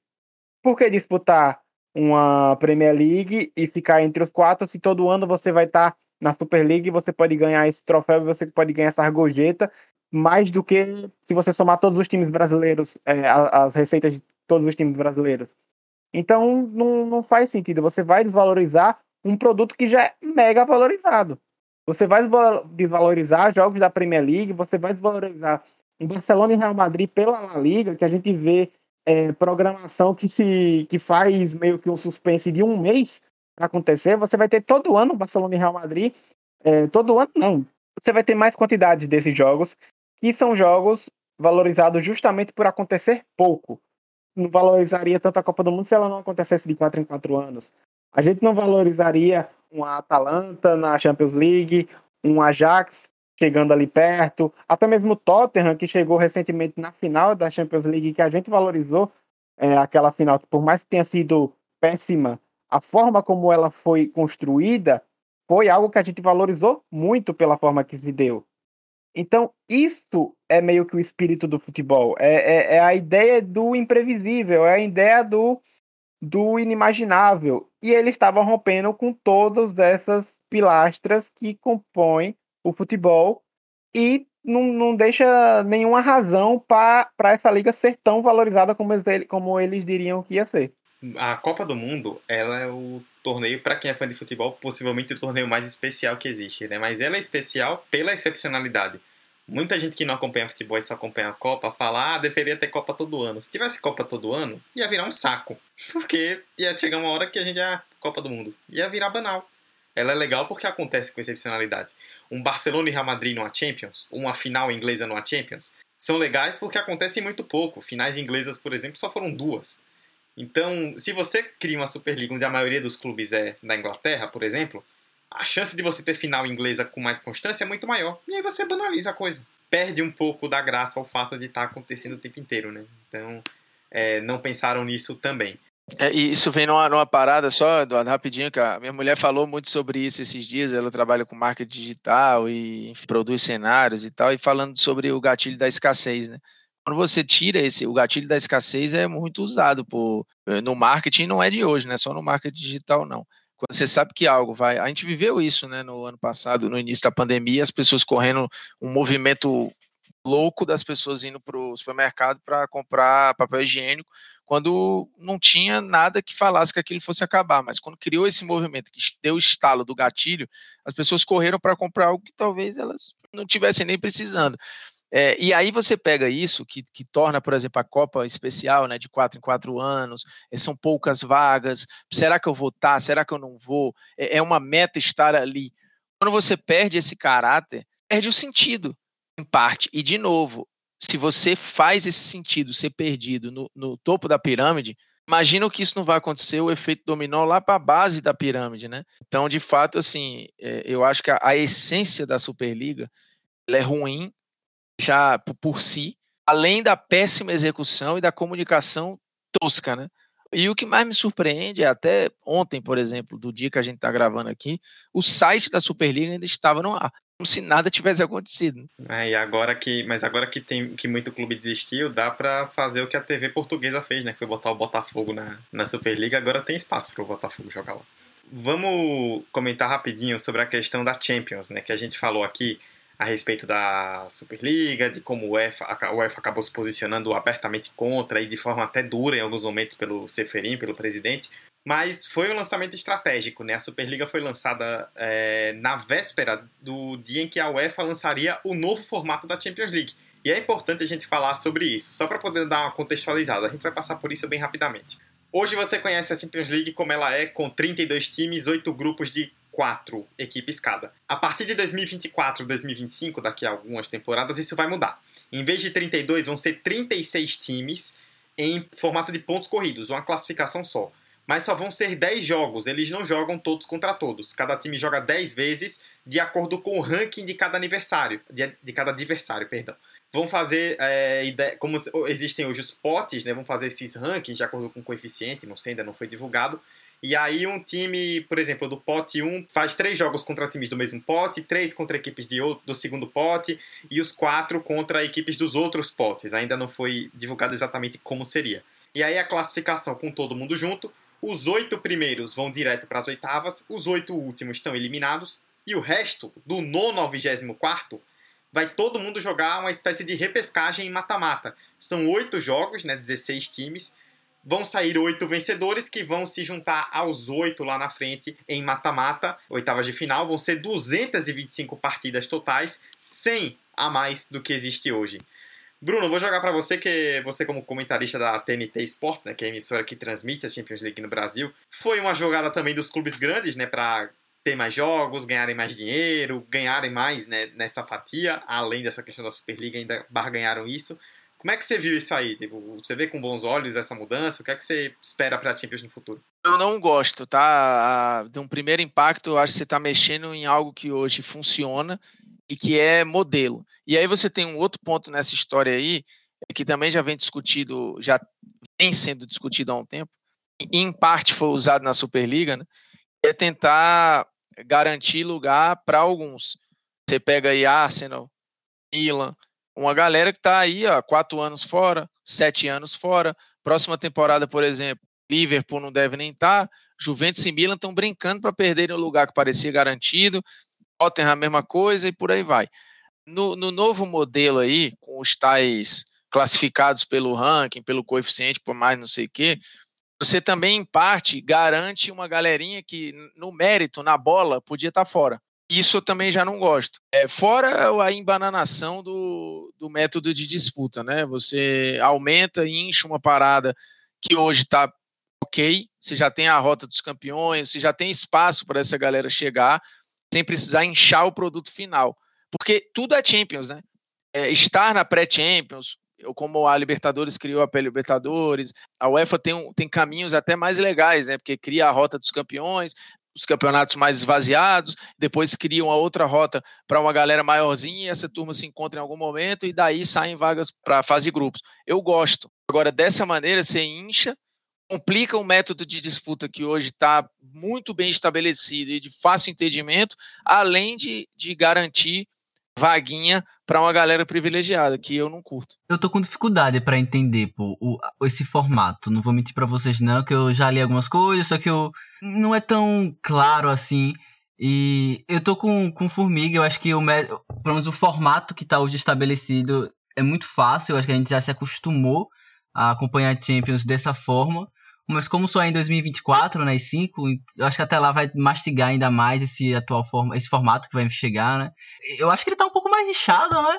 [SPEAKER 3] Por que disputar uma Premier League e ficar entre os quatro se todo ano você vai estar tá na Super League você pode ganhar esse troféu e você pode ganhar essa argojeta, mais do que se você somar todos os times brasileiros, é, as receitas todos os times brasileiros. Então não, não faz sentido. Você vai desvalorizar um produto que já é mega valorizado. Você vai desvalorizar jogos da Premier League, você vai desvalorizar um Barcelona e Real Madrid pela La Liga, que a gente vê é, programação que se que faz meio que um suspense de um mês acontecer, você vai ter todo ano Barcelona e Real Madrid. É, todo ano, não. Você vai ter mais quantidade desses jogos, que são jogos valorizados justamente por acontecer pouco. Não valorizaria tanto a Copa do Mundo se ela não acontecesse de 4 em 4 anos. A gente não valorizaria uma Atalanta na Champions League, um Ajax chegando ali perto, até mesmo o Tottenham, que chegou recentemente na final da Champions League, que a gente valorizou é, aquela final, que por mais que tenha sido péssima, a forma como ela foi construída foi algo que a gente valorizou muito pela forma que se deu. Então, isso é meio que o espírito do futebol. É, é, é a ideia do imprevisível, é a ideia do, do inimaginável. E eles estavam rompendo com todas essas pilastras que compõem o futebol e não, não deixa nenhuma razão para essa liga ser tão valorizada como eles, como eles diriam que ia ser
[SPEAKER 1] a Copa do Mundo, ela é o torneio, para quem é fã de futebol, possivelmente o torneio mais especial que existe, né? Mas ela é especial pela excepcionalidade. Muita gente que não acompanha futebol e só acompanha a Copa fala, ah, deveria ter Copa todo ano. Se tivesse Copa todo ano, ia virar um saco. *laughs* Porque ia chegar uma hora que a gente ia, Copa do Mundo, ia virar banal. Ela é legal porque acontece com excepcionalidade. Um Barcelona e Real Madrid numa Champions, uma final inglesa numa Champions, são legais porque acontecem muito pouco. Finais inglesas, por exemplo, só foram duas. Então, se você cria uma Superliga onde a maioria dos clubes é da Inglaterra, por exemplo, a chance de você ter final inglesa com mais constância é muito maior. E aí você banaliza a coisa. Perde um pouco da graça o fato de estar tá acontecendo o tempo inteiro, né? Então, é, não pensaram nisso também.
[SPEAKER 4] É, e isso vem numa, numa, parada só, Eduardo, rapidinho, que a minha mulher falou muito sobre isso esses dias, ela trabalha com marketing digital e produz cenários e tal, e falando sobre o gatilho da escassez, né? Quando você tira esse, o gatilho da escassez é muito usado por, eh, no marketing, não é de hoje, né? Só no marketing digital, não. Quando você sabe que algo vai. A gente viveu isso, né, no ano passado, no início da pandemia, as pessoas correndo um movimento louco das pessoas indo para o supermercado para comprar papel higiênico, quando não tinha nada que falasse que aquilo fosse acabar. Mas quando criou esse movimento, que deu o estalo do gatilho, as pessoas correram para comprar algo que talvez elas não tivessem nem precisando. É, e aí você pega isso, que, que, torna, por exemplo, a Copa especial, né, de quatro em quatro anos, é, são poucas vagas, será que eu vou estar, tá? será que eu não vou? É, é uma meta estar ali. Quando você perde esse caráter, perde o sentido em parte. E, de novo, se você faz esse sentido ser perdido no, no topo da pirâmide, imagina que isso não vai acontecer, o efeito dominó lá para a base da pirâmide, né? Então, de fato, assim, é, eu acho que a, a, essência da Superliga é ruim já por, si, além da péssima execução e da comunicação tosca, né? E o que mais me surpreende é até ontem, por exemplo, do dia que a gente está gravando aqui, o site da Superliga ainda estava no ar como se nada tivesse acontecido.
[SPEAKER 1] É, e agora que, mas agora que tem que muito clube desistiu, dá para fazer o que a TV portuguesa fez, né? Que foi botar o Botafogo na, na Superliga. Agora tem espaço para o Botafogo jogar lá. Vamos comentar rapidinho sobre a questão da Champions, né? Que a gente falou aqui a respeito da Superliga, de como o UEFA, a UEFA acabou se posicionando abertamente contra e de forma até dura em alguns momentos pelo Seferin, pelo presidente. Mas foi um lançamento estratégico, né? A Superliga foi lançada é, na véspera do dia em que a UEFA lançaria o novo formato da Champions League. E é importante a gente falar sobre isso, só para poder dar uma contextualizada. A gente vai passar por isso bem rapidamente. Hoje você conhece a Champions League como ela é, com 32 times, 8 grupos de 4 equipes cada. A partir de 2024, 2025, daqui a algumas temporadas, isso vai mudar. Em vez de 32, vão ser 36 times em formato de pontos corridos, uma classificação só mas só vão ser 10 jogos, eles não jogam todos contra todos. Cada time joga 10 vezes de acordo com o ranking de cada aniversário, de, de cada adversário, perdão. Vão fazer, é, como existem hoje os potes, né, vão fazer esses rankings de acordo com o coeficiente, não sei, ainda não foi divulgado. E aí um time, por exemplo, do pote 1 faz três jogos contra times do mesmo pote, três contra equipes de outro, do segundo pote e os quatro contra equipes dos outros potes. Ainda não foi divulgado exatamente como seria. E aí a classificação com todo mundo junto os oito primeiros vão direto para as oitavas, os oito últimos estão eliminados, e o resto, do nono ao vigésimo quarto, vai todo mundo jogar uma espécie de repescagem em mata-mata. São oito jogos, né, 16 times, vão sair oito vencedores que vão se juntar aos oito lá na frente em mata-mata, oitavas de final, vão ser 225 partidas totais, 100 a mais do que existe hoje. Bruno, vou jogar para você, que você, como comentarista da TNT Sports, né, que é a emissora que transmite a Champions League no Brasil, foi uma jogada também dos clubes grandes, né, para ter mais jogos, ganharem mais dinheiro, ganharem mais né, nessa fatia, além dessa questão da Superliga, ainda barganharam isso. Como é que você viu isso aí? Tipo, você vê com bons olhos essa mudança? O que é que você espera para a Champions no futuro?
[SPEAKER 4] Eu não gosto, tá? De um primeiro impacto, eu acho que você está mexendo em algo que hoje funciona e que é modelo. E aí você tem um outro ponto nessa história aí, é que também já vem discutido, já vem sendo discutido há um tempo, e em parte foi usado na Superliga, né? É tentar garantir lugar para alguns. Você pega aí Arsenal, Milan, uma galera que está aí há quatro anos fora, sete anos fora. Próxima temporada, por exemplo, Liverpool não deve nem estar. Tá. Juventus e Milan estão brincando para perderem o lugar que parecia garantido. Tottenham a mesma coisa e por aí vai. No, no novo modelo aí, com os tais classificados pelo ranking, pelo coeficiente, por mais não sei o quê, você também, em parte, garante uma galerinha que, no mérito, na bola, podia estar tá fora. Isso eu também já não gosto. É, fora a embananação do, do método de disputa, né? Você aumenta e enche uma parada que hoje está ok, você já tem a rota dos campeões, você já tem espaço para essa galera chegar, sem precisar inchar o produto final. Porque tudo é Champions, né? É, estar na pré-Champions, como a Libertadores criou a pré-Libertadores, a UEFA tem, tem caminhos até mais legais, né? Porque cria a rota dos campeões, os campeonatos mais esvaziados, depois cria uma outra rota para uma galera maiorzinha e essa turma se encontra em algum momento e daí saem vagas para fase de grupos. Eu gosto. Agora, dessa maneira, você incha complica o método de disputa que hoje está muito bem estabelecido e de fácil entendimento, além de, de garantir vaguinha para uma galera privilegiada, que eu não curto.
[SPEAKER 2] Eu tô com dificuldade para entender, pô, o, esse formato. Não vou mentir para vocês não, que eu já li algumas coisas, só que eu não é tão claro assim. E eu tô com, com formiga, eu acho que o, pelo menos o formato que tá hoje estabelecido é muito fácil, eu acho que a gente já se acostumou a acompanhar Champions dessa forma. Mas como só é em 2024, nas né, 5, eu acho que até lá vai mastigar ainda mais esse atual forma, esse formato que vai chegar, né? Eu acho que ele tá um pouco mais inchado, né?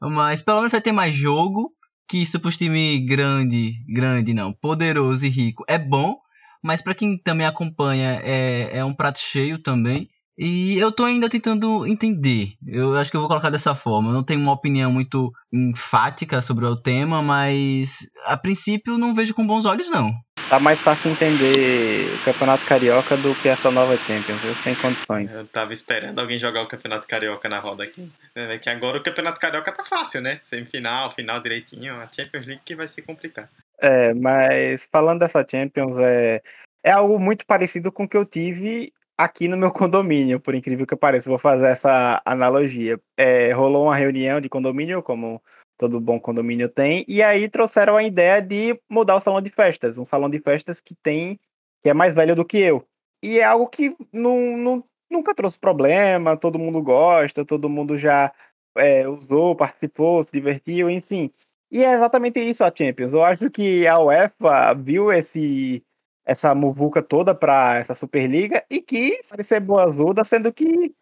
[SPEAKER 2] Mas pelo menos vai ter mais jogo, que isso pros time grande, grande não, poderoso e rico é bom, mas para quem também acompanha é, é um prato cheio também. E eu tô ainda tentando entender. Eu acho que eu vou colocar dessa forma. Eu não tenho uma opinião muito enfática sobre o tema, mas a princípio não vejo com bons olhos, não.
[SPEAKER 3] Tá mais fácil entender o Campeonato Carioca do que essa nova Champions, eu sem condições.
[SPEAKER 1] Eu tava esperando alguém jogar o Campeonato Carioca na roda aqui. É que agora o Campeonato Carioca tá fácil, né? Semifinal, final direitinho. A Champions League que vai se complicar.
[SPEAKER 3] É, mas falando dessa Champions, é, é algo muito parecido com o que eu tive aqui no meu *laughs* condomínio, por incrível que pareça. Vou fazer essa analogia. É, rolou uma reunião de condomínio, como todo bom condomínio tem, e aí trouxeram a ideia de mudar o salão de festas, um salão de festas que tem que é mais velho do que eu. E é algo que não, não, nunca trouxe problema, todo mundo gosta, todo mundo já é, usou, participou, se divertiu, enfim. E é exatamente isso a Champions. Eu acho que a UEFA viu esse essa muvuca toda para essa Superliga e quis parecer boazuda, sendo que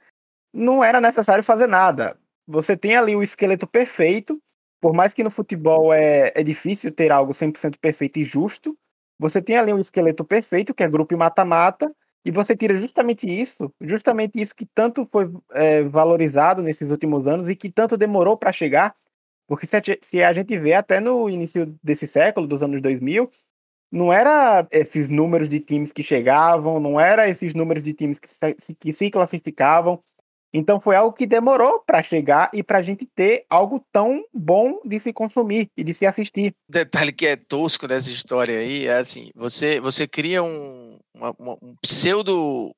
[SPEAKER 3] não era necessário fazer nada. Você tem ali o esqueleto perfeito, por mais que no futebol é, é difícil ter algo 100% perfeito e justo, você tem ali um esqueleto perfeito, que é grupo e mata-mata, e você tira justamente isso, justamente isso que tanto foi é, valorizado nesses últimos anos e que tanto demorou para chegar, porque se a, se a gente vê até no início desse século, dos anos 2000, não era esses números de times que chegavam, não era esses números de times que se, que se classificavam. Então foi algo que demorou para chegar e para a gente ter algo tão bom de se consumir e de se assistir.
[SPEAKER 4] Detalhe que é tosco dessa história aí é assim: você você cria um, uma, um pseudo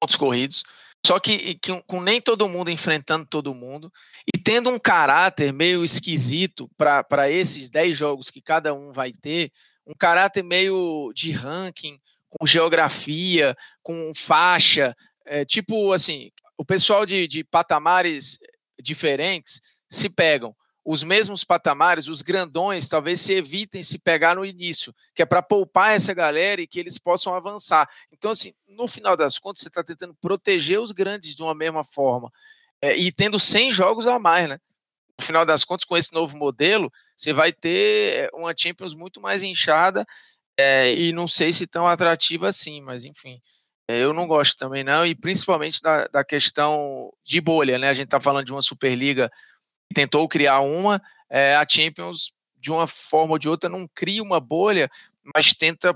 [SPEAKER 4] pontos corridos, só que, que, com nem todo mundo enfrentando todo mundo e tendo um caráter meio esquisito para esses 10 jogos que cada um vai ter um caráter meio de ranking, com geografia, com faixa, é, tipo assim, o pessoal de, de patamares diferentes se pegam. Os mesmos patamares, os grandões, talvez se evitem se pegar no início, que é para poupar essa galera e que eles possam avançar. Então, assim, no final das contas, você está tentando proteger os grandes de uma mesma forma. É, e tendo 100 jogos a mais, né? no final das contas, com esse novo modelo, você vai ter uma Champions muito mais inchada é, e não sei se tão atrativa assim, mas enfim. É, eu não gosto também, não, e principalmente da, da questão de bolha, né? A gente está falando de uma Superliga que tentou criar uma, é, a Champions, de uma forma ou de outra, não cria uma bolha, mas tenta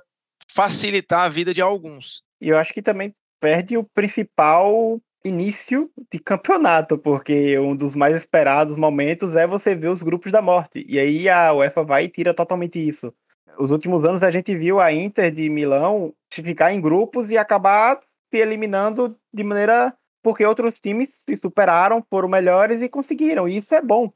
[SPEAKER 4] facilitar a vida de alguns.
[SPEAKER 3] E eu acho que também perde o principal início de campeonato, porque um dos mais esperados momentos é você ver os grupos da morte. E aí a UEFA vai e tira totalmente isso. Os últimos anos a gente viu a Inter de Milão ficar em grupos e acabar se eliminando de maneira porque outros times se superaram, foram melhores e conseguiram. E isso é bom.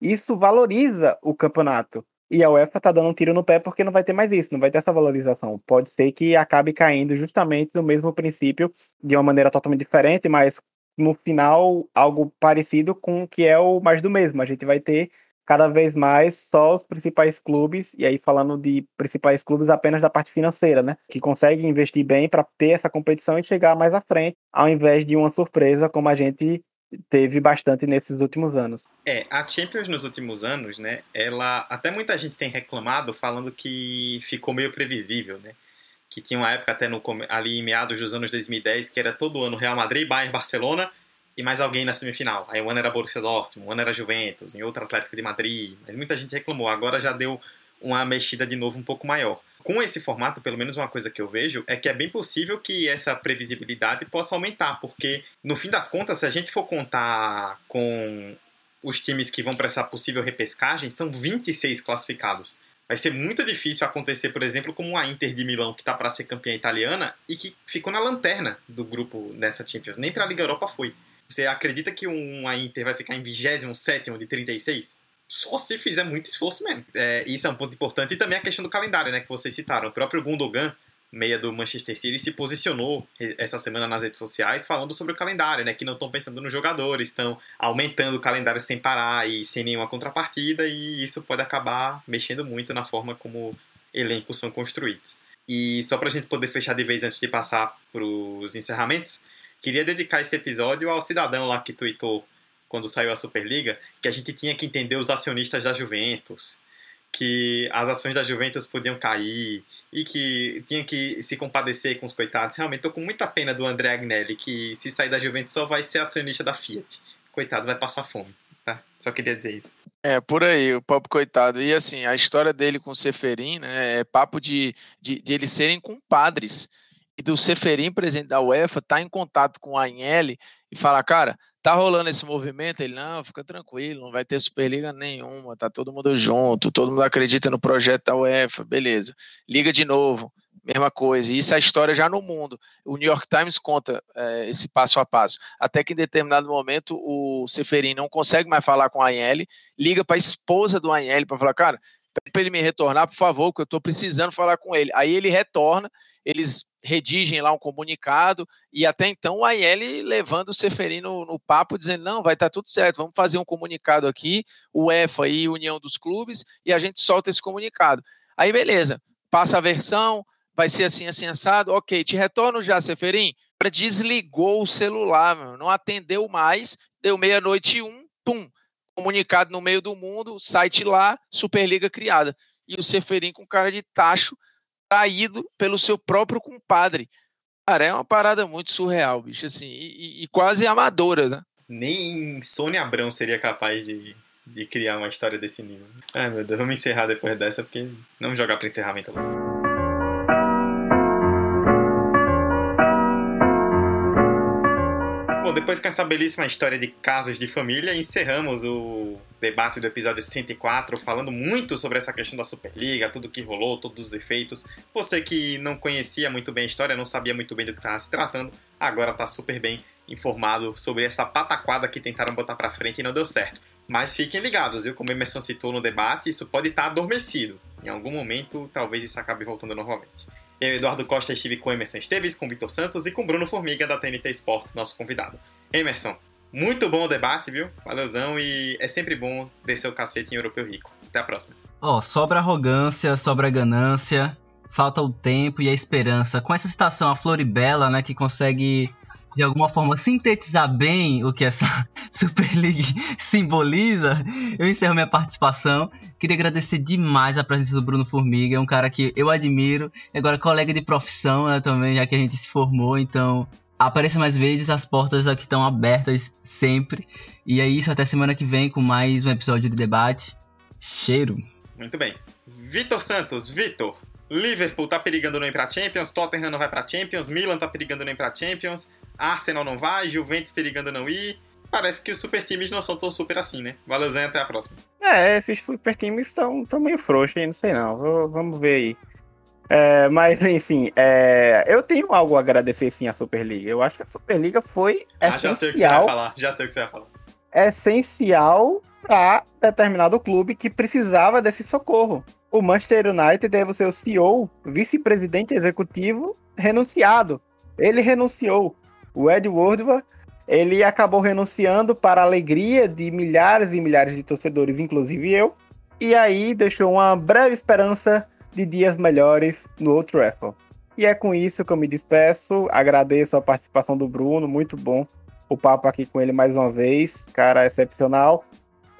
[SPEAKER 3] Isso valoriza o campeonato. E a UEFA tá dando um tiro no pé porque não vai ter mais isso, não vai ter essa valorização. Pode ser que acabe caindo justamente no mesmo princípio, de uma maneira totalmente diferente, mas no final algo parecido com o que é o mais do mesmo. A gente vai ter cada vez mais só os principais clubes, e aí falando de principais clubes apenas da parte financeira, né? Que conseguem investir bem para ter essa competição e chegar mais à frente, ao invés de uma surpresa como a gente teve bastante nesses últimos anos.
[SPEAKER 1] É, a Champions nos últimos anos, né, ela até muita gente tem reclamado falando que ficou meio previsível, né? Que tinha uma época até no ali em meados dos anos 2010 que era todo ano Real Madrid, Bayern, Barcelona e mais alguém na semifinal. Aí um ano era Borussia Dortmund, um ano era Juventus, em outro Atlético de Madrid, mas muita gente reclamou. Agora já deu uma mexida de novo um pouco maior com esse formato, pelo menos uma coisa que eu vejo é que é bem possível que essa previsibilidade possa aumentar, porque no fim das contas, se a gente for contar com os times que vão para essa possível repescagem, são 26 classificados. Vai ser muito difícil acontecer, por exemplo, como a Inter de Milão, que está para ser campeã italiana e que ficou na lanterna do grupo nessa Champions. Nem para a Liga Europa foi. Você acredita que uma Inter vai ficar em 27 de 36? Só se fizer muito esforço mesmo. É, isso é um ponto importante. E também a questão do calendário, né? Que vocês citaram. O próprio Gundogan meia do Manchester City, se posicionou essa semana nas redes sociais falando sobre o calendário, né? Que não estão pensando nos jogadores, estão aumentando o calendário sem parar e sem nenhuma contrapartida, e isso pode acabar mexendo muito na forma como elencos são construídos. E só para a gente poder fechar de vez antes de passar para os encerramentos, queria dedicar esse episódio ao cidadão lá que tweetou quando saiu a Superliga, que a gente tinha que entender os acionistas da Juventus, que as ações da Juventus podiam cair e que tinha que se compadecer com os coitados. Realmente estou com muita pena do André Agnelli, que se sair da Juventus só vai ser acionista da Fiat. Coitado, vai passar fome. Tá? Só queria dizer isso.
[SPEAKER 4] É, por aí, o papo coitado. E assim, a história dele com o Seferin, né, é papo de, de, de eles serem compadres. Do Seferin, presidente da UEFA, tá em contato com o Agnelli e falar, cara, Tá rolando esse movimento? Ele, não, fica tranquilo, não vai ter Superliga nenhuma, tá todo mundo junto, todo mundo acredita no projeto da UEFA, beleza. Liga de novo, mesma coisa. E isso é a história já no mundo. O New York Times conta é, esse passo a passo. Até que em determinado momento o Seferin não consegue mais falar com a Agnelli, liga para a esposa do Agnelli para falar, cara, para ele me retornar, por favor, que eu estou precisando falar com ele. Aí ele retorna, eles redigem lá um comunicado e até então o AIL levando o Seferino no, no papo, dizendo, não, vai estar tá tudo certo, vamos fazer um comunicado aqui, o EFA e União dos Clubes, e a gente solta esse comunicado. Aí beleza, passa a versão, vai ser assim, assim, assado, ok, te retorno já, Seferin. Desligou o celular, meu, não atendeu mais, deu meia-noite e um, pum, comunicado no meio do mundo, site lá, Superliga criada. E o Seferin com cara de tacho, traído pelo seu próprio compadre. Cara, é uma parada muito surreal, bicho, assim, e, e quase amadora, né?
[SPEAKER 1] Nem Sônia Abrão seria capaz de, de criar uma história desse nível. Ai, meu Deus, vamos encerrar depois dessa, porque não jogar para encerramento logo. Depois com essa belíssima história de casas de família, encerramos o debate do episódio 104, falando muito sobre essa questão da Superliga, tudo que rolou, todos os efeitos. Você que não conhecia muito bem a história, não sabia muito bem do que estava se tratando, agora está super bem informado sobre essa pataquada que tentaram botar para frente e não deu certo. Mas fiquem ligados, viu? Como a Emerson citou no debate, isso pode estar tá adormecido. Em algum momento, talvez isso acabe voltando normalmente. Eu, Eduardo Costa, estive com Emerson Esteves, com Vitor Santos e com Bruno Formiga, da TNT Esportes, nosso convidado. Emerson, muito bom o debate, viu? Valeuzão e é sempre bom descer o cacete em Europeu Rico. Até a próxima.
[SPEAKER 2] Ó, oh, sobra arrogância, sobra ganância, falta o tempo e a esperança. Com essa citação a Floribela, né, que consegue de alguma forma sintetizar bem o que essa *laughs* Super League simboliza, eu encerro minha participação. Queria agradecer demais a presença do Bruno Formiga, é um cara que eu admiro, e agora colega de profissão né, também, já que a gente se formou, então apareça mais vezes, as portas aqui estão abertas sempre. E é isso, até semana que vem com mais um episódio de debate. Cheiro!
[SPEAKER 1] Muito bem. Vitor Santos, Vitor, Liverpool tá perigando ir pra Champions, Tottenham não vai pra Champions, Milan tá perigando ir pra Champions, Arsenal não vai, Juventus perigando não ir. Parece que os super times não são tão super assim, né? Valeu, Zé, até a próxima.
[SPEAKER 3] É, esses super times estão meio frouxos aí, não sei não. Vamos ver aí. É, mas, *laughs* enfim, é, eu tenho algo a agradecer sim à Superliga. Eu acho que a Superliga foi ah, essencial.
[SPEAKER 1] Já sei o que você vai falar, já sei o que você vai falar.
[SPEAKER 3] Essencial para determinado clube que precisava desse socorro. O Manchester United teve o seu CEO, vice-presidente executivo, renunciado. Ele renunciou o Ed Woodward, ele acabou renunciando para a alegria de milhares e milhares de torcedores, inclusive eu, e aí deixou uma breve esperança de dias melhores no outro Apple. E é com isso que eu me despeço, agradeço a participação do Bruno, muito bom o papo aqui com ele mais uma vez, cara excepcional,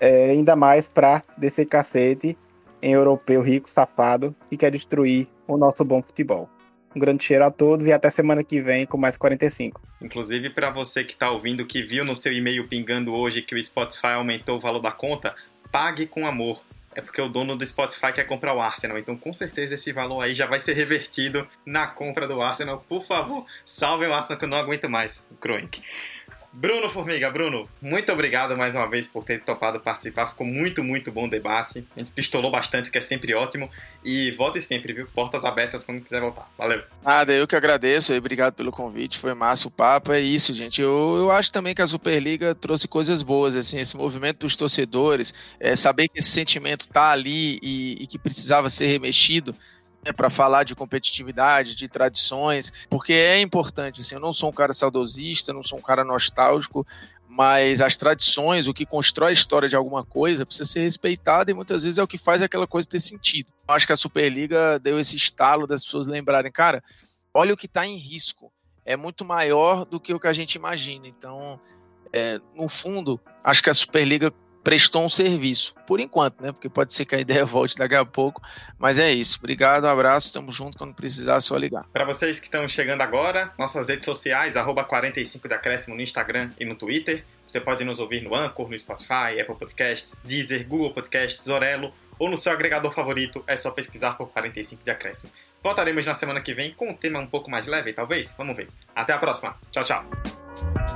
[SPEAKER 3] é, ainda mais para descer cacete em europeu rico, safado, que quer destruir o nosso bom futebol. Um grande cheiro a todos e até semana que vem com mais 45.
[SPEAKER 1] Inclusive, para você que está ouvindo, que viu no seu e-mail pingando hoje que o Spotify aumentou o valor da conta, pague com amor. É porque o dono do Spotify quer comprar o Arsenal. Então, com certeza, esse valor aí já vai ser revertido na compra do Arsenal. Por favor, salve o Arsenal que eu não aguento mais. O Kroenk. Bruno Formiga, Bruno, muito obrigado mais uma vez por ter topado participar. Ficou muito, muito bom o debate. A gente pistolou bastante, que é sempre ótimo. E volte sempre, viu? Portas abertas quando quiser voltar. Valeu.
[SPEAKER 4] Nada, eu que agradeço. Obrigado pelo convite. Foi massa o papo. É isso, gente. Eu, eu acho também que a Superliga trouxe coisas boas, assim, esse movimento dos torcedores, é, saber que esse sentimento tá ali e, e que precisava ser remexido né, para falar de competitividade, de tradições, porque é importante. Assim, eu não sou um cara saudosista, não sou um cara nostálgico, mas as tradições, o que constrói a história de alguma coisa, precisa ser respeitado e muitas vezes é o que faz aquela coisa ter sentido. Eu acho que a Superliga deu esse estalo das pessoas lembrarem, cara, olha o que está em risco. É muito maior do que o que a gente imagina. Então, é, no fundo, acho que a Superliga prestou um serviço, por enquanto, né? Porque pode ser que a ideia *laughs* volte daqui a pouco, mas é isso. Obrigado, um abraço, estamos juntos quando precisar, é só ligar.
[SPEAKER 1] Para vocês que estão chegando agora, nossas redes sociais, arroba 45 de acréscimo no Instagram e no Twitter. Você pode nos ouvir no Anchor, no Spotify, Apple Podcasts, Deezer, Google Podcasts, Orelo ou no seu agregador favorito, é só pesquisar por 45 de acréscimo. Voltaremos na semana que vem com um tema um pouco mais leve, talvez? Vamos ver. Até a próxima. Tchau, tchau.